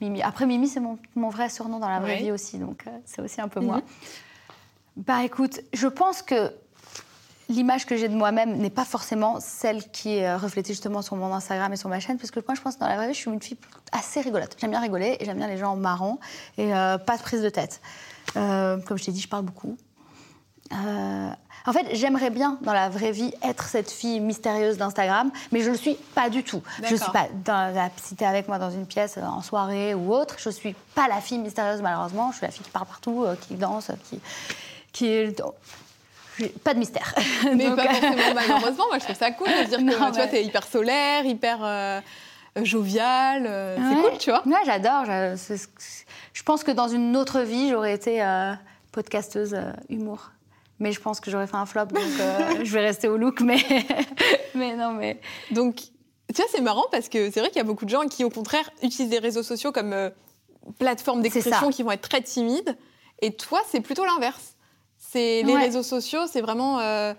Mimi. Après, Mimi, c'est mon, mon vrai surnom dans la vraie vie aussi, donc euh, c'est aussi un peu Mhm. moi. Bah écoute, je pense que l'image que j'ai de moi-même n'est pas forcément celle qui est euh, reflétée justement sur mon Instagram et sur ma chaîne, parce que moi, je pense que dans la vraie vie, je suis une fille assez rigolote. J'aime bien rigoler et j'aime bien les gens marrants et euh, pas de prise de tête. Euh, comme je t'ai dit, je parle beaucoup. Euh, en fait, j'aimerais bien dans la vraie vie être cette fille mystérieuse d'Instagram, mais je le suis pas du tout. Je D'accord. suis pas dans la, si t'es avec moi dans une pièce euh, en soirée ou autre, je suis pas la fille mystérieuse malheureusement. Je suis la fille qui parle partout, euh, qui danse, qui qui est pas de mystère. Mais Donc, pas forcément malheureusement. Moi, je trouve ça cool de dire que Non, tu vois, mais- t'es hyper solaire, hyper euh, jovial. C'est Ouais. cool, tu vois. Ouais, j'adore. Je, pense que dans une autre vie, j'aurais été podcasteuse humour. Mais je pense que j'aurais fait un flop, donc euh, je vais rester au look. Mais, mais non, mais. Donc, tu vois, c'est marrant parce que c'est vrai qu'il y a beaucoup de gens qui, au contraire, utilisent les réseaux sociaux comme euh, plateforme d'expression qui vont être très timides. Et toi, c'est plutôt l'inverse. C'est les Ouais. réseaux sociaux, c'est vraiment. euh,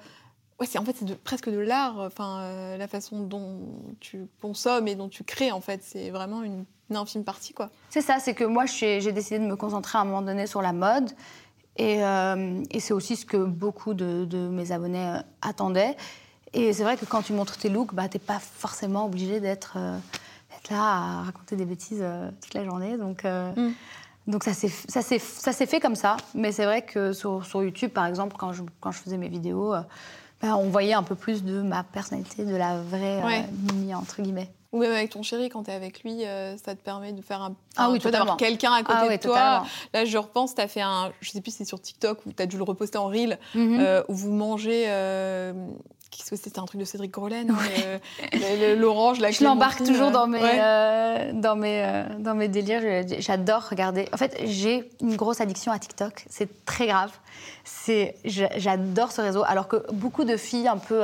ouais, c'est en fait c'est de- presque de l'art. Enfin, la façon dont tu consommes et dont tu crées, en fait, c'est vraiment une, une infime partie, quoi. C'est ça, c'est que moi, j'ai décidé de me concentrer à un moment donné sur la mode. Et, euh, et c'est aussi ce que beaucoup de, de mes abonnés euh, attendaient. Et c'est vrai que quand tu montres tes looks, bah, tu n'es pas forcément obligé d'être euh, d'être là à raconter des bêtises euh, toute la journée. Donc, euh, Mm. donc ça s'est fait comme ça. Mais c'est vrai que sur, sur YouTube, par exemple, quand je, quand je faisais mes vidéos, euh, bah, on voyait un peu plus de ma personnalité, de la vraie euh, Ouais. Mimi, entre guillemets. Ou même avec ton chéri, quand tu es avec lui, euh, ça te permet de faire un. Ah oui, d'avoir quelqu'un à côté Ah de toi. totalement. Là, je repense, tu as fait un. Je sais plus si c'est sur TikTok ou tu as dû le reposter en reel, Mhm. euh, où vous mangez. euh, Qu'est-ce que c'était un truc de Cédric Grolen le- le- L'orange, la Je l'embarque toujours dans mes, ouais. dans mes, dans mes délires. J'adore regarder. En fait, j'ai une grosse addiction à TikTok. C'est très grave. J'adore ce réseau. Alors que beaucoup de filles un peu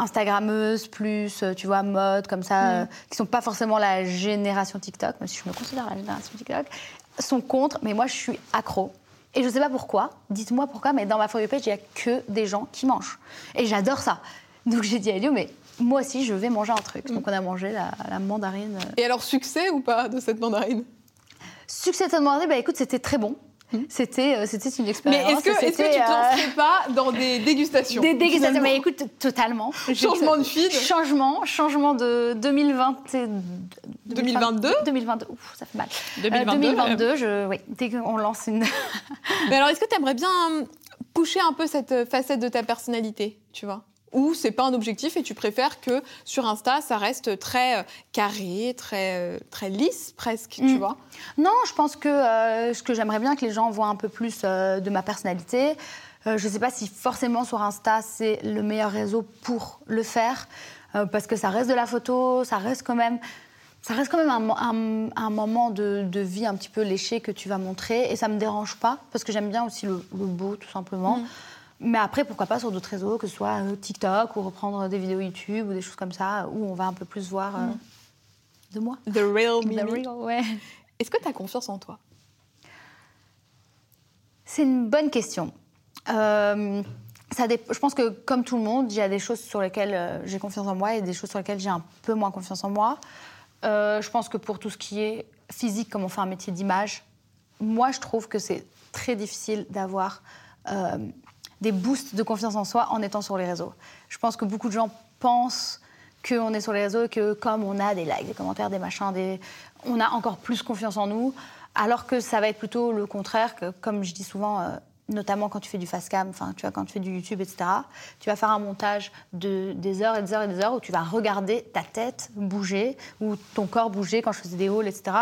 Instagrammeuses, plus, euh, tu vois, mode, comme ça, Mm. euh, qui sont pas forcément la génération TikTok, même si je me considère la génération TikTok, sont contre. Mais moi, je suis accro. Et je sais pas pourquoi. Dites-moi pourquoi, mais dans ma For You page, il y a que des gens qui mangent. Et j'adore ça. Donc j'ai dit à Elio, mais moi aussi, je vais manger un truc. Donc on a mangé la, la mandarine. euh. Et alors, succès ou pas de cette mandarine? Succès de cette mandarine, bah écoute, c'était très bon. C'était, euh, c'était une Mais expérience. est-ce que, est-ce que tu te euh, lancerais pas dans des dégustations Des dégustations, mais écoute, totalement. Changement de feed Changement, changement de 2020 et- 2022 2022, ouf, ça fait mal. Euh, 2022, 2022, je, oui, dès qu'on lance une... Mais alors, est-ce que tu aimerais bien euh, pousser un peu cette facette de ta personnalité, tu vois? Ou c'est pas un objectif et tu préfères que sur Insta, ça reste très euh, carré, très, euh, très lisse presque, tu Mm. vois? Non, je pense que euh, ce que j'aimerais bien que les gens voient un peu plus euh, de ma personnalité. Euh, je ne sais pas si forcément sur Insta c'est le meilleur réseau pour le faire, parce que ça reste de la photo, ça reste quand même, ça reste quand même un, mo- un- un moment de, de vie un petit peu léché que tu vas montrer, et ça me dérange pas, parce que j'aime bien aussi le, le beau tout simplement. Mm. Mais après, pourquoi pas sur d'autres réseaux, que ce soit euh, TikTok ou reprendre des vidéos YouTube ou des choses comme ça, où on va un peu plus voir euh, de moi. The real Mimi. The real, ouais. Est-ce que tu as confiance en toi? C'est une bonne question. Euh, ça je pense que, comme tout le monde, il y a des choses sur lesquelles euh, j'ai confiance en moi et des choses sur lesquelles j'ai un peu moins confiance en moi. Euh, je pense que pour tout ce qui est physique, comme on fait un métier d'image, moi, je trouve que c'est très difficile d'avoir euh, des boosts de confiance en soi en étant sur les réseaux. Je pense que beaucoup de gens pensent qu'on est sur les réseaux et que comme on a des likes, des commentaires, des machins, des... on a encore plus confiance en nous, alors que ça va être plutôt le contraire, que comme je dis souvent, euh, notamment quand tu fais du fast cam, tu vois quand tu fais du YouTube, etc. Tu vas faire un montage de des heures et des heures et des heures où tu vas regarder ta tête bouger ou ton corps bouger quand je faisais des hauls, etc.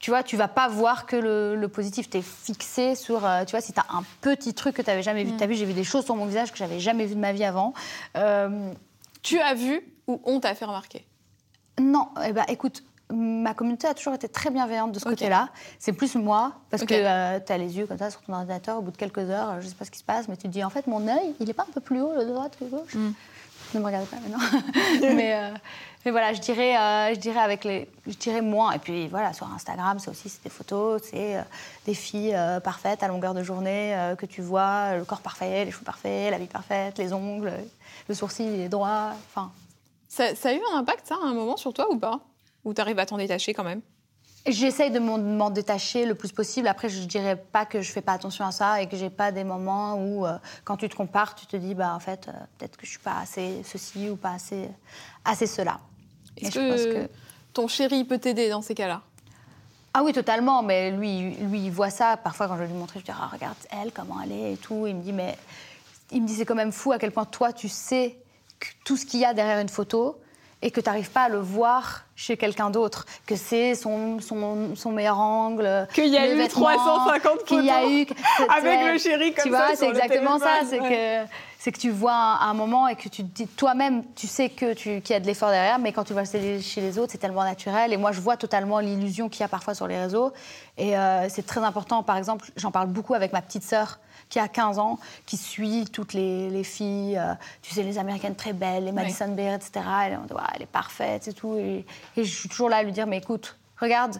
Tu vois, tu vas pas voir que le, positif. Tu es fixé sur, euh, tu vois, si tu as un petit truc que tu n'avais jamais vu. Mm. Tu as vu, j'ai vu des choses sur mon visage que j'avais jamais vu de ma vie avant. Euh, tu as vu ou on t'a fait remarquer? Non, eh ben, écoute, ma communauté a toujours été très bienveillante de ce côté-là. C'est plus moi, parce que euh, tu as les yeux comme ça sur ton ordinateur, au bout de quelques heures, je ne sais pas ce qui se passe, mais tu te dis, en fait, mon œil, il n'est pas un peu plus haut, le droit que le gauche mm. Ne me regarde pas maintenant. mais, euh, mais, voilà, je dirais, euh, je dirais avec les, je dirais moins. Et puis voilà, sur Instagram, c'est aussi des photos, c'est des filles parfaites à longueur de journée que tu vois, le corps parfait, les cheveux parfaits, la vie parfaite, les ongles, le sourcil, les droits. Enfin. Ça, ça a eu un impact, ça, à un moment sur toi ou pas? Ou tu arrives à t'en détacher quand même? J'essaye de m'en détacher le plus possible. Après, je dirais pas que je fais pas attention à ça et que j'ai pas des moments où, euh, quand tu te compares, tu te dis, bah en fait, euh, peut-être que je suis pas assez ceci ou pas assez, assez cela. Est-ce que, ton chéri peut t'aider dans ces cas-là? Ah oui, totalement. Mais lui, lui, il voit ça. Parfois, quand je lui montre, je dis, ah, regarde elle, comment elle est et tout. Il me dit, mais il me dit, c'est quand même fou à quel point toi, tu sais tout ce qu'il y a derrière une photo et que tu n'arrives pas à le voir chez quelqu'un d'autre, que c'est son, son, son, meilleur angle, qu'il y a eu 350 photos, qu'il y a eu avec le chéri comme tu vois, c'est exactement ça, c'est que c'est que tu vois un, moment et que tu dis toi-même, tu sais que tu qu'il y a de l'effort derrière, mais quand tu vois chez les autres, c'est tellement naturel. Et moi, je vois totalement l'illusion qu'il y a parfois sur les réseaux. Et euh, c'est très important. Par exemple, j'en parle beaucoup avec ma petite sœur qui a 15 ans, qui suit toutes les, filles, euh, tu sais, les américaines très belles, les Madison Beer, etc. Elle, elle, est parfaite et tout. Et, je suis toujours là à lui dire, mais écoute, regarde,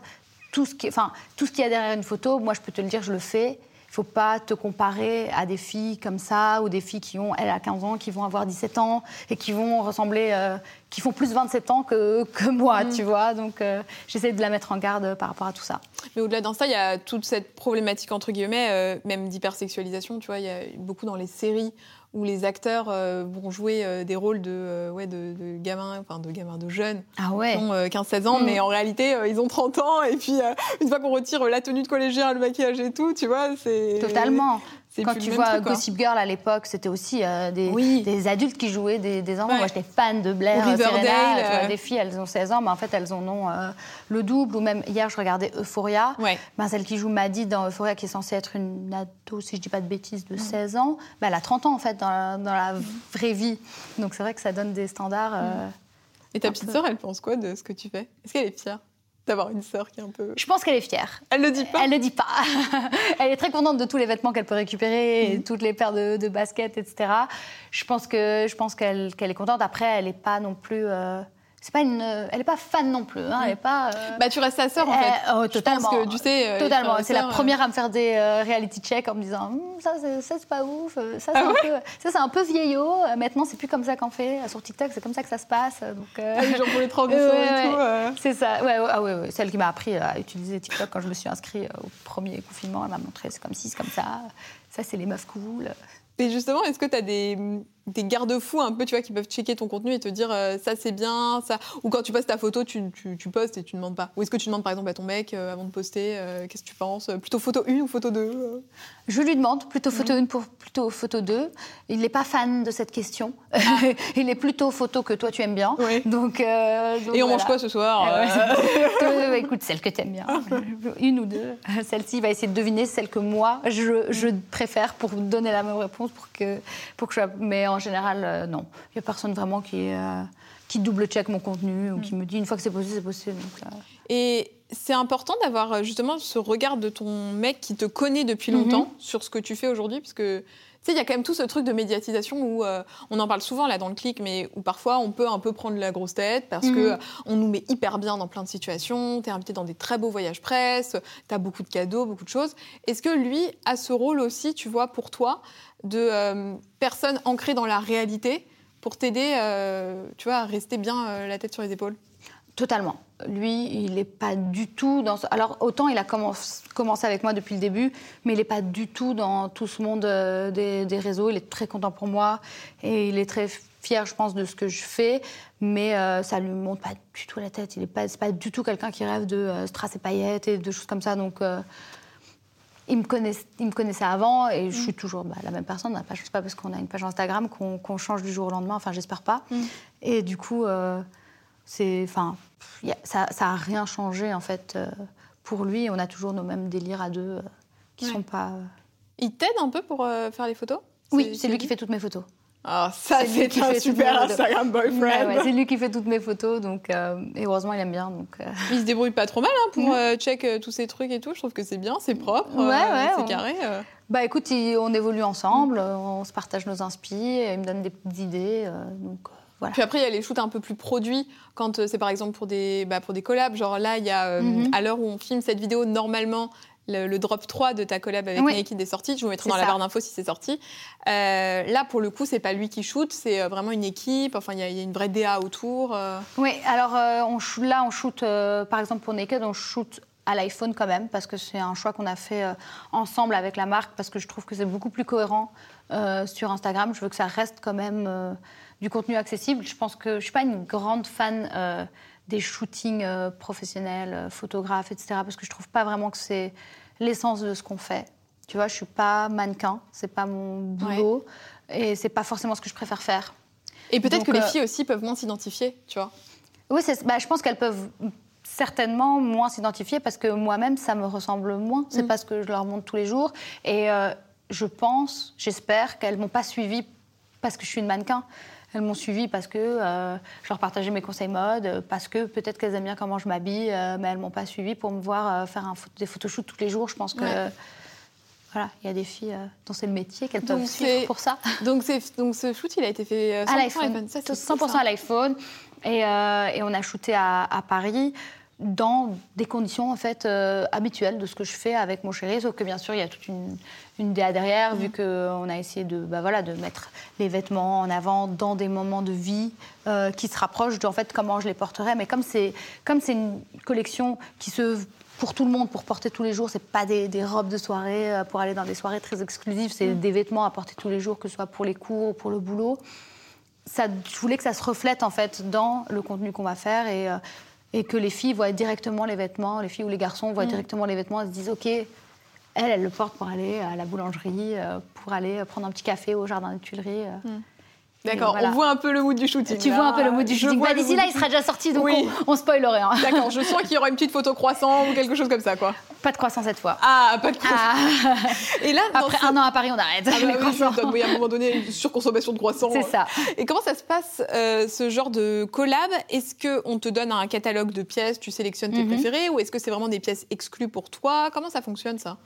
tout ce qui, enfin, tout ce qu'il y a derrière une photo, moi je peux te le dire, je le fais. Il faut pas te comparer à des filles comme ça ou des filles qui ont, elle, à 15 ans, qui vont avoir 17 ans et qui vont ressembler, euh, qui font plus 27 ans que, que moi, mm. tu vois. Donc, euh, j'essaie de la mettre en garde par rapport à tout ça. Mais au-delà d'un ça, il y a toute cette problématique, entre guillemets, euh, même d'hypersexualisation, tu vois. Il y a beaucoup dans les séries où les acteurs euh, vont jouer euh, des rôles de, euh, ouais, de, gamins, enfin de gamins, de jeunes, ah ouais. qui ont 15-16 ans, mm. mais en réalité, ils ont 30 ans, et puis une fois qu'on retire la tenue de collégien, le maquillage et tout, tu vois, c'est... Totalement. Quand tu vois Gossip Girl à l'époque, c'était aussi euh, des, des, adultes qui jouaient des, des enfants. Moi, j'étais fan de Blair, Serena, euh. des filles, elles ont 16 ans, mais en fait, elles en ont euh, le double. Ou même hier, je regardais Euphoria. Ben, celle qui joue Maddie dans Euphoria, qui est censée être une ado, si je dis pas de bêtises, de 16 ans, ben, elle a 30 ans en fait dans la, vraie vie. Donc c'est vrai que ça donne des standards. Et ta petite sœur, elle pense quoi de ce que tu fais? Est-ce qu'elle est fière? D'avoir une sœur qui est un peu. Je pense qu'elle est fière. Elle le dit pas. Elle le dit pas. elle est très contente de tous les vêtements qu'elle peut récupérer, mhm. toutes les paires de, de, baskets, etc. Je pense que je pense qu'elle est contente. Après, elle n'est pas non plus. Euh, c'est pas une, elle est pas fan non plus. Hein, elle est pas. Euh, bah tu restes sa sœur en fait. Oh, totalement. que tu sais. Euh, totalement. C'est la première à me faire des reality checks en me disant hum, ça c'est pas ouf, ça c'est ah un peu, ça un peu vieillot. Maintenant c'est plus comme ça qu'on fait sur TikTok, c'est comme ça que ça se passe. Donc. Ah, genre pour les transitions et tout. C'est ça. Ouais, ah ouais, ouais. Celle qui m'a appris à utiliser TikTok quand je me suis inscrite au premier confinement, elle m'a montré c'est comme ci, c'est comme ça. Ça c'est les meufs cool. Et justement, est-ce que tu as des, des garde-fous un peu, tu vois, qui peuvent checker ton contenu et te dire euh, ça c'est bien, ça. Ou quand tu postes ta photo, tu, tu, postes et tu ne demandes pas. Ou est-ce que tu demandes par exemple à ton mec euh, avant de poster, euh, qu'est-ce que tu penses? Plutôt photo 1 ou photo 2 Je lui demande plutôt photo 1 pour plutôt photo 2. Il n'est pas fan de cette question. Ah. Il est plutôt photo que toi tu aimes bien. Donc, et on mange quoi ce soir ah Écoute, celle que tu aimes bien. Une ou deux. Celle-ci va essayer de deviner celle que moi je, je préfère pour donner la même réponse pour que, pour que je sois. Mais en général, euh, non. Il n'y a personne vraiment qui, euh, qui double-check mon contenu ou qui mm. me dit une fois que c'est posté, c'est posté. Euh. Et c'est important d'avoir justement ce regard de ton mec qui te connaît depuis longtemps mm-hmm. sur ce que tu fais aujourd'hui, parce que sais, il y a quand même tout ce truc de médiatisation où on en parle souvent là dans le clic, mais où parfois on peut un peu prendre la grosse tête parce qu'on que on nous met hyper bien dans plein de situations. T'es invité dans des très beaux voyages presse, t'as beaucoup de cadeaux, beaucoup de choses. Est-ce que lui a ce rôle aussi, tu vois, pour toi, de euh, personnes ancrées dans la réalité pour t'aider, euh, tu vois, à rester bien euh, la tête sur les épaules? Totalement. Lui, il n'est pas du tout dans. Alors, autant il a commencé avec moi depuis le début, mais il n'est pas du tout dans tout ce monde euh, des, réseaux. Il est très content pour moi et il est très fier, je pense, de ce que je fais, mais euh, ça lui monte pas du tout la tête. Il n'est pas, pas du tout quelqu'un qui rêve de euh, strass et paillettes et de choses comme ça. Donc, il, me connaissait, il me connaissait avant et je suis toujours bah, la même personne. Je ne sais pas parce qu'on a une page Instagram qu'on change du jour au lendemain. Enfin, j'espère pas. Mm. Et du coup, c'est, enfin, ça, ça a rien changé en fait euh, pour lui. On a toujours nos mêmes délires à deux euh, qui ne sont pas. Euh, il t'aide un peu pour faire les photos? Oui, c'est lui qui fait toutes mes photos. Ah, ça, c'est un super Instagram boyfriend. c'est lui qui fait toutes mes photos, donc et heureusement il aime bien. Donc il se débrouille pas trop mal hein, pour mm. check tous ces trucs et tout. Je trouve que c'est bien, c'est propre, ouais, c'est carré. Bah écoute, on évolue ensemble, on se partage nos inspi, il me donne des petites idées, donc puis après, il y a les shoots un peu plus produits, quand euh, c'est par exemple pour des, bah, pour des collabs. Genre là, il y a, euh, mhm. à l'heure où on filme cette vidéo, normalement, le, drop 3 de ta collab avec oui. Naked est sorti. Je vous mettrai dans la barre d'infos si c'est sorti. Euh, là, pour le coup, c'est pas lui qui shoot, c'est vraiment une équipe. Enfin, il y, a une vraie DA autour. Oui, alors on, là, on shoot, par exemple pour Naked, on shoot à l'iPhone quand même, parce que c'est un choix qu'on a fait ensemble avec la marque, parce que je trouve que c'est beaucoup plus cohérent sur Instagram. Je veux que ça reste quand même du contenu accessible. Je pense que je suis pas une grande fan euh, des shootings euh, professionnels, euh, photographes, etc. Parce que je trouve pas vraiment que c'est l'essence de ce qu'on fait. Tu vois, je suis pas mannequin, c'est pas mon boulot et c'est pas forcément ce que je préfère faire. Et peut-être que les filles aussi peuvent moins s'identifier, tu vois. Oui, bah, je pense qu'elles peuvent certainement moins s'identifier parce que moi-même, ça me ressemble moins. C'est mm. pas ce que je leur montre tous les jours. Et je pense, j'espère qu'elles m'ont pas suivi parce que je suis une mannequin. Elles m'ont suivi parce que euh, je leur partageais mes conseils mode, parce que peut-être qu'elles aiment bien comment je m'habille, euh, mais elles m'ont pas suivi pour me voir euh, faire un, des photoshoots tous les jours. Je pense que voilà, il y a des filles dont c'est le métier qu'elles peuvent suivre pour ça. Donc, donc ce shoot, il a été fait 100% à l'iPhone. 100% à l'iPhone. Et, et, on a shooté à, à Paris dans des conditions en fait euh, habituelles de ce que je fais avec mon chéri, sauf que bien sûr il y a toute une, une DA derrière, vu mm. qu'on a essayé de, bah, voilà, de mettre les vêtements en avant dans des moments de vie euh, qui se rapprochent de en fait comment je les porterais. Mais comme c'est comme c'est une collection qui se pour tout le monde, pour porter tous les jours, c'est pas des, des, robes de soirée euh, pour aller dans des soirées très exclusives, c'est mm. des vêtements à porter tous les jours, que ce soit pour les cours ou pour le boulot. Ça, je voulais que ça se reflète en fait dans le contenu qu'on va faire et et que les filles voient directement les vêtements, les filles ou les garçons voient mm. directement les vêtements, elles se disent ok, elle, elle le porte pour aller à la boulangerie, euh, pour aller prendre un petit café au jardin des Tuileries. Euh. Mm. D'accord, on voit un peu le mood du shooting. Tu vois un peu le mood du shooting. Bah, D'ici là, il sera déjà sorti, donc on, on spoil rien. D'accord, je sens qu'il y aura une petite photo croissant ou quelque chose comme ça, quoi. Pas de croissant cette fois. Ah, pas de croissant. Ah. Et là, après un an à Paris, on arrête. Ah bah oui, à un moment donné, une surconsommation de croissants. C'est ça. Et comment ça se passe, euh, ce genre de collab? Est-ce qu'on te donne un catalogue de pièces, tu sélectionnes tes mhm. préférées, ou est-ce que c'est vraiment des pièces exclues pour toi? Comment ça fonctionne, ça?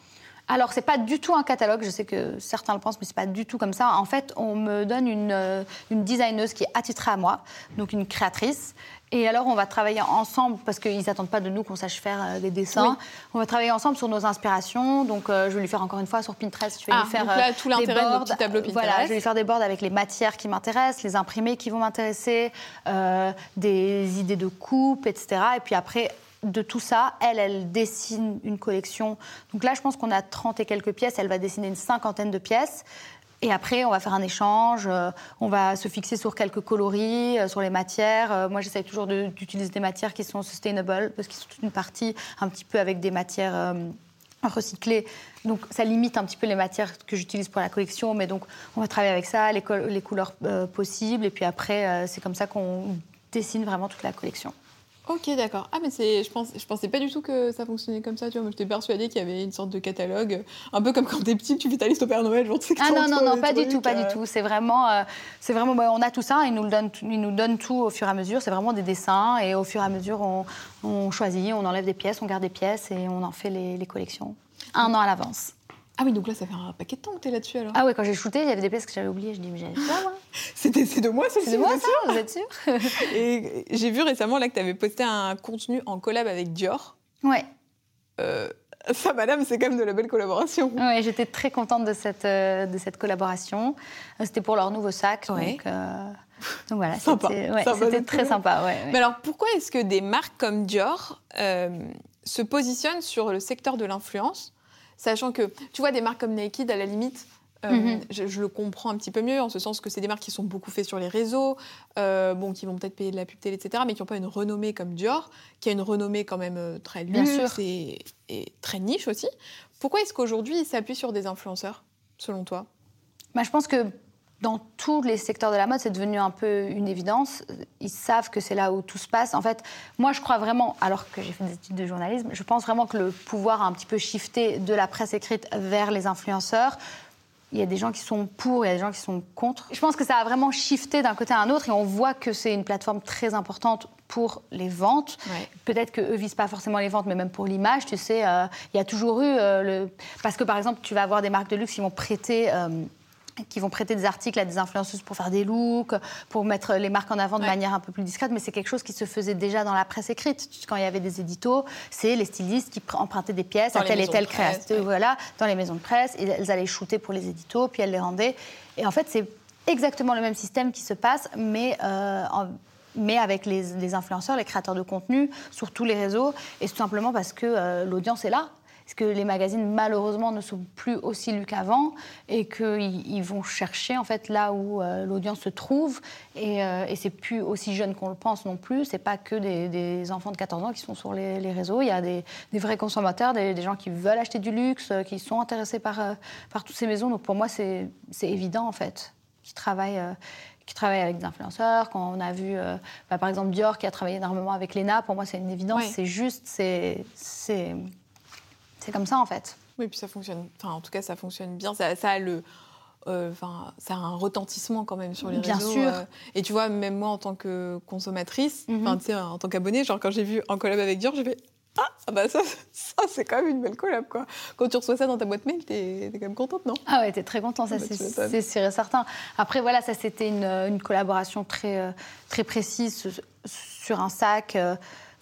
Alors, c'est pas du tout un catalogue, je sais que certains le pensent, mais c'est pas du tout comme ça. En fait, on me donne une, euh, une designeuse qui est attitrée à moi, donc une créatrice. Et alors, on va travailler ensemble, parce qu'ils n'attendent pas de nous qu'on sache faire euh, des dessins. On va travailler ensemble sur nos inspirations. Donc, euh, je vais lui faire encore une fois sur Pinterest. Je vais ah, lui faire donc là, tout l'intérêt de notre petit tableau Pinterest. Voilà, je vais lui faire des boards avec les matières qui m'intéressent, les imprimés qui vont m'intéresser, des idées de coupe, etc. Et puis après, de tout ça, elle, elle dessine une collection. Donc là, je pense qu'on a 30 et quelques pièces. Elle va dessiner une cinquantaine de pièces. Et après, on va faire un échange, euh, on va se fixer sur quelques coloris, euh, sur les matières. Euh, moi, j'essaie toujours d'utiliser des matières qui sont sustainable, parce qu'ils sont une partie un petit peu avec des matières recyclées. Donc, ça limite un petit peu les matières que j'utilise pour la collection. Mais donc, on va travailler avec ça, les couleurs possibles. Et puis après, c'est comme ça qu'on dessine vraiment toute la collection. Ok, d'accord. Ah, mais c'est, je, pense, je pensais pas du tout que ça fonctionnait comme ça. Tu vois, moi, j'étais persuadée qu'il y avait une sorte de catalogue, un peu comme quand t'es petit, tu fais ta liste au Père Noël, genre, tu sais Ah non, non, non, pas du tout, pas du euh. tout. C'est vraiment, euh, c'est vraiment, bah, on a tout ça, ils nous le donnent, ils nous donnent tout au fur et à mesure. C'est vraiment des dessins, et au fur et à mesure, on, on, choisit, on enlève des pièces, on garde des pièces, et on en fait les, les collections un an à l'avance. Ah oui, donc là, ça fait un paquet de temps que tu es là-dessus alors. Ah ouais, quand j'ai shooté, il y avait des pièces que j'avais oubliées. Je dis, mais j'avais pas, moi. C'était, c'est de moi, celle-ci C'est de moi, ça, vous êtes sûr Et j'ai vu récemment là que tu avais posté un contenu en collab avec Dior. Ouais. Euh, ça, madame, c'est quand même de la belle collaboration. Oui, j'étais très contente de cette, euh, de cette collaboration. Euh, c'était pour leur nouveau sac. Donc, Donc voilà, c'était très sympa. Mais alors pourquoi est-ce que des marques comme Dior se positionnent sur le secteur de l'influence Sachant que, tu vois, des marques comme Naked, à la limite, euh, mhm. je, le comprends un petit peu mieux, en ce sens que c'est des marques qui sont beaucoup faites sur les réseaux, euh, bon, qui vont peut-être payer de la pub télé, etc., mais qui n'ont pas une renommée comme Dior, qui a une renommée quand même euh, très luxe et, très niche aussi. Pourquoi est-ce qu'aujourd'hui, ils s'appuient sur des influenceurs, selon toi? Bah, Je pense que dans tous les secteurs de la mode, c'est devenu un peu une évidence. Ils savent que c'est là où tout se passe. En fait, moi, je crois vraiment, alors que j'ai fait des études de journalisme, je pense vraiment que le pouvoir a un petit peu shifté de la presse écrite vers les influenceurs. Il y a des gens qui sont pour, il y a des gens qui sont contre. Je pense que ça a vraiment shifté d'un côté à un autre et on voit que c'est une plateforme très importante pour les ventes. Peut-être qu'eux ne visent pas forcément les ventes, mais même pour l'image, tu sais, euh, il y a toujours eu euh, le... Parce que par exemple, tu vas avoir des marques de luxe qui vont prêter... Euh, qui vont prêter des articles à des influenceuses pour faire des looks, pour mettre les marques en avant de manière un peu plus discrète, mais c'est quelque chose qui se faisait déjà dans la presse écrite. Quand il y avait des éditos, c'est les stylistes qui empruntaient des pièces à telle et telle créatrice, voilà, dans les maisons de presse, et elles allaient shooter pour les éditos, puis elles les rendaient. Et en fait, c'est exactement le même système qui se passe, mais euh, mais avec les, influenceurs, les créateurs de contenu sur tous les réseaux, et tout simplement parce que euh, l'audience est là. Parce que les magazines, malheureusement, ne sont plus aussi lus qu'avant et qu'ils vont chercher en fait là où euh, l'audience se trouve. Et, euh, et c'est plus aussi jeune qu'on le pense non plus. C'est pas que des, enfants de 14 ans qui sont sur les, réseaux. Il y a des, vrais consommateurs, des, gens qui veulent acheter du luxe, euh, qui sont intéressés par, par toutes ces maisons. Donc pour moi, c'est évident en fait qui travaillent qui travaillent avec des influenceurs. Quand on a vu, bah, par exemple, Dior qui a travaillé énormément avec Lena, pour moi, c'est une évidence. C'est juste, c'est c'est comme ça, en fait. Oui, puis ça fonctionne. Enfin, en tout cas, ça fonctionne bien. Ça, a le. Euh, enfin, ça a un retentissement quand même sur les Bien réseaux. sûr. Euh. et tu vois, même moi en tant que consommatrice, mhm. tu sais, en tant qu'abonnée, genre quand j'ai vu un collab avec Dior, j'ai fait ah, ah, bah ça, ça c'est quand même une belle collab, quoi. Quand tu reçois ça dans ta boîte mail, t'es es quand même contente, non? Ah ouais, t'es très contente, ça ah bah, c'est certain. Après, voilà, ça c'était une, une, collaboration très, euh, très précise sur un sac.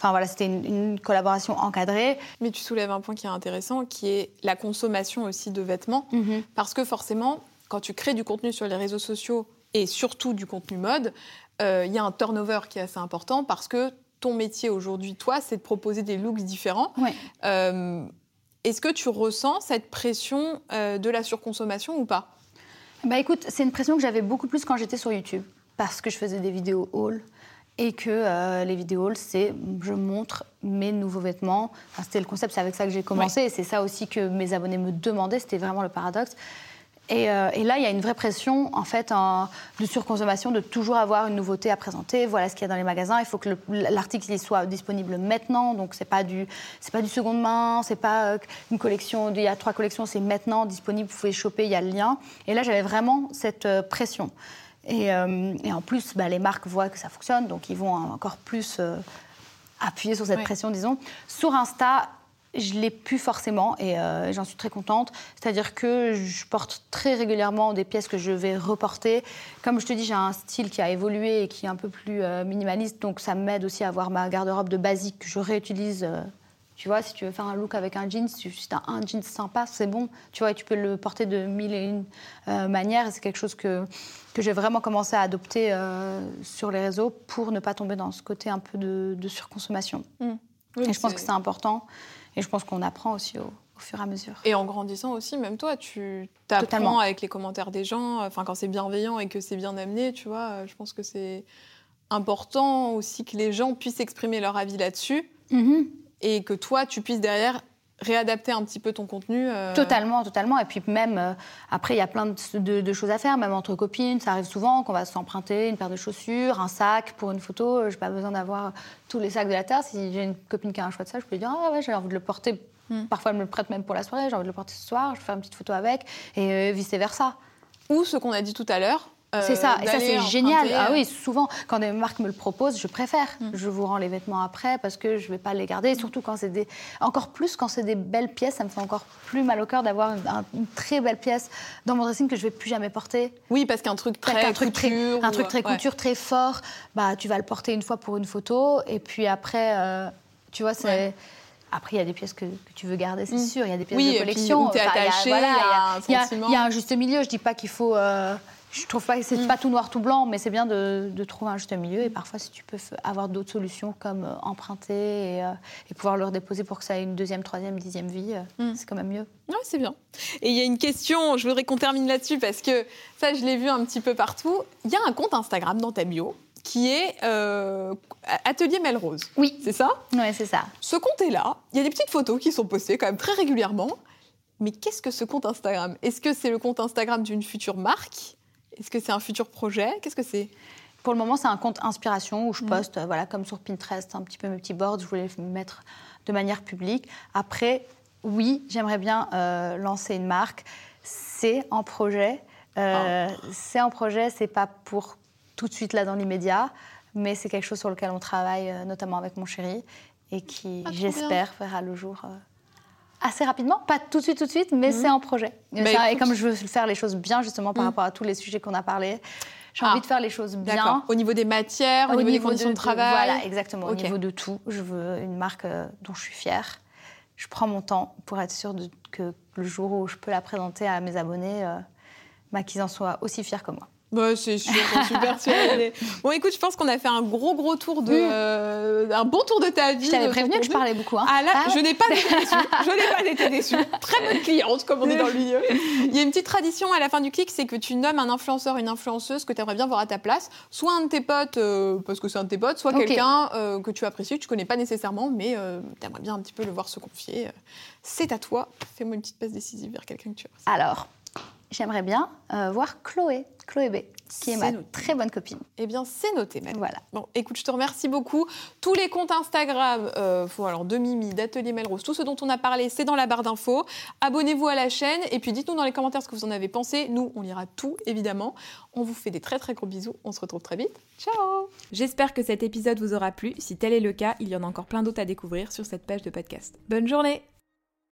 Enfin voilà, c'était une, collaboration encadrée. Mais tu soulèves un point qui est intéressant, qui est la consommation aussi de vêtements. Mhm. Parce que forcément, quand tu crées du contenu sur les réseaux sociaux et surtout du contenu mode, euh, il y a un turnover qui est assez important parce que ton métier aujourd'hui, toi, c'est de proposer des looks différents. Euh, est-ce que tu ressens cette pression euh, de la surconsommation ou pas? Bah écoute, c'est une pression que j'avais beaucoup plus quand j'étais sur YouTube parce que je faisais des vidéos haul et que euh, les vidéos, c'est je montre mes nouveaux vêtements. c'était le concept, c'est avec ça que j'ai commencé, et c'est ça aussi que mes abonnés me demandaient, c'était vraiment le paradoxe. Et, euh, là, il y a une vraie pression en fait de surconsommation, de toujours avoir une nouveauté à présenter. Voilà ce qu'il y a dans les magasins. Il faut que l'article soit disponible maintenant. Donc c'est pas du c'est pas du seconde main, c'est pas euh, une collection. Il y a trois collections, c'est maintenant disponible. Vous pouvez choper, il y a le lien. Et là, j'avais vraiment cette pression. Euh, et, en plus, bah, les marques voient que ça fonctionne, donc ils vont encore plus euh, appuyer sur cette pression, disons. Sur Insta, je l'ai plus forcément et euh, j'en suis très contente. C'est-à-dire que je porte très régulièrement des pièces que je vais reporter. Comme je te dis, j'ai un style qui a évolué et qui est un peu plus minimaliste, donc ça m'aide aussi à avoir ma garde-robe de basique que je réutilise tu vois, si tu veux faire un look avec un jean, si tu as un jean sympa, c'est bon. Tu vois, et tu peux le porter de mille et une euh, manières. c'est quelque chose que, que j'ai vraiment commencé à adopter euh, sur les réseaux pour ne pas tomber dans ce côté un peu de, surconsommation. Mmh. et je pense que c'est important. Et je pense qu'on apprend aussi au, fur et à mesure. Et en grandissant aussi, même toi, tu apprends avec les commentaires des gens. Enfin, quand c'est bienveillant et que c'est bien amené, tu vois, je pense que c'est important aussi que les gens puissent exprimer leur avis là-dessus. Mmh et que toi, tu puisses derrière réadapter un petit peu ton contenu. Euh. Totalement, totalement. Et puis même, euh, après, il y a plein de, choses à faire, même entre copines. Ça arrive souvent qu'on va s'emprunter une paire de chaussures, un sac pour une photo. Je n'ai pas besoin d'avoir tous les sacs de la Terre. Si j'ai une copine qui a un choix de ça, je peux lui dire, ah ouais, j'ai envie de le porter. Hmm. Parfois, elle me le prête même pour la soirée. J'ai envie de le porter ce soir. Je fais une petite photo avec. Et euh, vice-versa. Ou ce qu'on a dit tout à l'heure, c'est ça, et ça c'est génial. Ah oui, souvent, quand des marques me le proposent, je préfère. Mm. Je vous rends les vêtements après parce que je ne vais pas les garder. Et surtout quand c'est des. Encore plus quand c'est des belles pièces, ça me fait encore plus mal au cœur d'avoir une, très belle pièce dans mon dressing que je ne vais plus jamais porter. Oui, parce qu'un truc très un truc couture. Très, un truc très couture, très fort, bah, tu vas le porter une fois pour une photo. Et puis après, euh, tu vois, c'est. Après, il y a des pièces que, tu veux garder, c'est mm. sûr. Il y a des pièces de collection. Oui, tu es attaché, il y, a un juste milieu. Je ne dis pas qu'il faut, euh, je trouve pas que c'est Mm. pas tout noir, tout blanc, mais c'est bien de, de trouver un juste milieu. Et parfois, si tu peux avoir d'autres solutions comme euh, emprunter et, euh, et pouvoir le redéposer pour que ça ait une deuxième, troisième, dixième vie, euh, Mm. c'est quand même mieux. Ouais, c'est bien. Et il y a une question, je voudrais qu'on termine là-dessus parce que ça, je l'ai vu un petit peu partout. Il y a un compte Instagram dans ta bio qui est euh, Atelier Melrose. Oui, C'est ça? Ouais, c'est ça. Ce compte est là. Il y a des petites photos qui sont postées quand même très régulièrement. Mais qu'est-ce que ce compte Instagram? Est-ce que c'est le compte Instagram d'une future marque? Est-ce que c'est un futur projet? Qu'est-ce que c'est? Pour le moment, c'est un compte inspiration où je Mm. poste, euh, voilà, comme sur Pinterest, un petit peu mes petits boards. Je voulais me mettre de manière publique. Après, oui, j'aimerais bien euh, lancer une marque. C'est en projet. Euh, C'est en projet. C'est pas pour tout de suite là dans l'immédiat, mais c'est quelque chose sur lequel on travaille, notamment avec mon chéri, et qui, Ah, j'espère, verra le jour. euh, Assez rapidement, pas tout de suite, tout de suite, mais Mhm. c'est en projet. Et, Bah, ça- et écoute. comme je veux faire les choses bien, justement, par Mhm. rapport à tous les sujets qu'on a parlé, j'ai Ah, envie de faire les choses bien. Au niveau des matières, au, niveau, des conditions de, travail. Voilà, exactement. Au niveau de tout, je veux une marque euh, dont je suis fière. Je prends mon temps pour être sûre de- que le jour où je peux la présenter à mes abonnés, euh, bah, qu'ils en soient aussi fiers que moi. Bah, c'est sûr, j'en suis persuadée. Bon, écoute, je pense qu'on a fait un gros, gros tour de. Euh, un bon tour de ta vie. Je t'avais ton prévenu que je parlais beaucoup. Hein. Ah là, Ah. je n'ai pas été déçue. Je n'ai pas été déçue. Très bonne cliente, comme on est dans le milieu. Il y a une petite tradition à la fin du clic, c'est que tu nommes un influenceur, une influenceuse que tu aimerais bien voir à ta place. Soit un de tes potes, euh, parce que c'est un de tes potes, soit quelqu'un euh, que tu apprécies, que tu connais pas nécessairement, mais tu aimerais bien un petit peu le voir se confier. C'est à toi. Fais-moi une petite passe décisive vers quelqu'un que tu apprécies. Alors, j'aimerais bien euh, voir Chloé, Chloé B, qui est, ma noté. très bonne copine. Eh bien, c'est noté, madame. Voilà. Bon, écoute, je te remercie beaucoup. Tous les comptes Instagram, euh, faut, alors de Mimi, d'Atelier Melrose, tout ce dont on a parlé, c'est dans la barre d'infos. Abonnez-vous à la chaîne et puis dites-nous dans les commentaires ce que vous en avez pensé. Nous, on lira tout, évidemment. On vous fait des très très gros bisous. On se retrouve très vite. Ciao J'espère que cet épisode vous aura plu. Si tel est le cas, il y en a encore plein d'autres à découvrir sur cette page de podcast. Bonne journée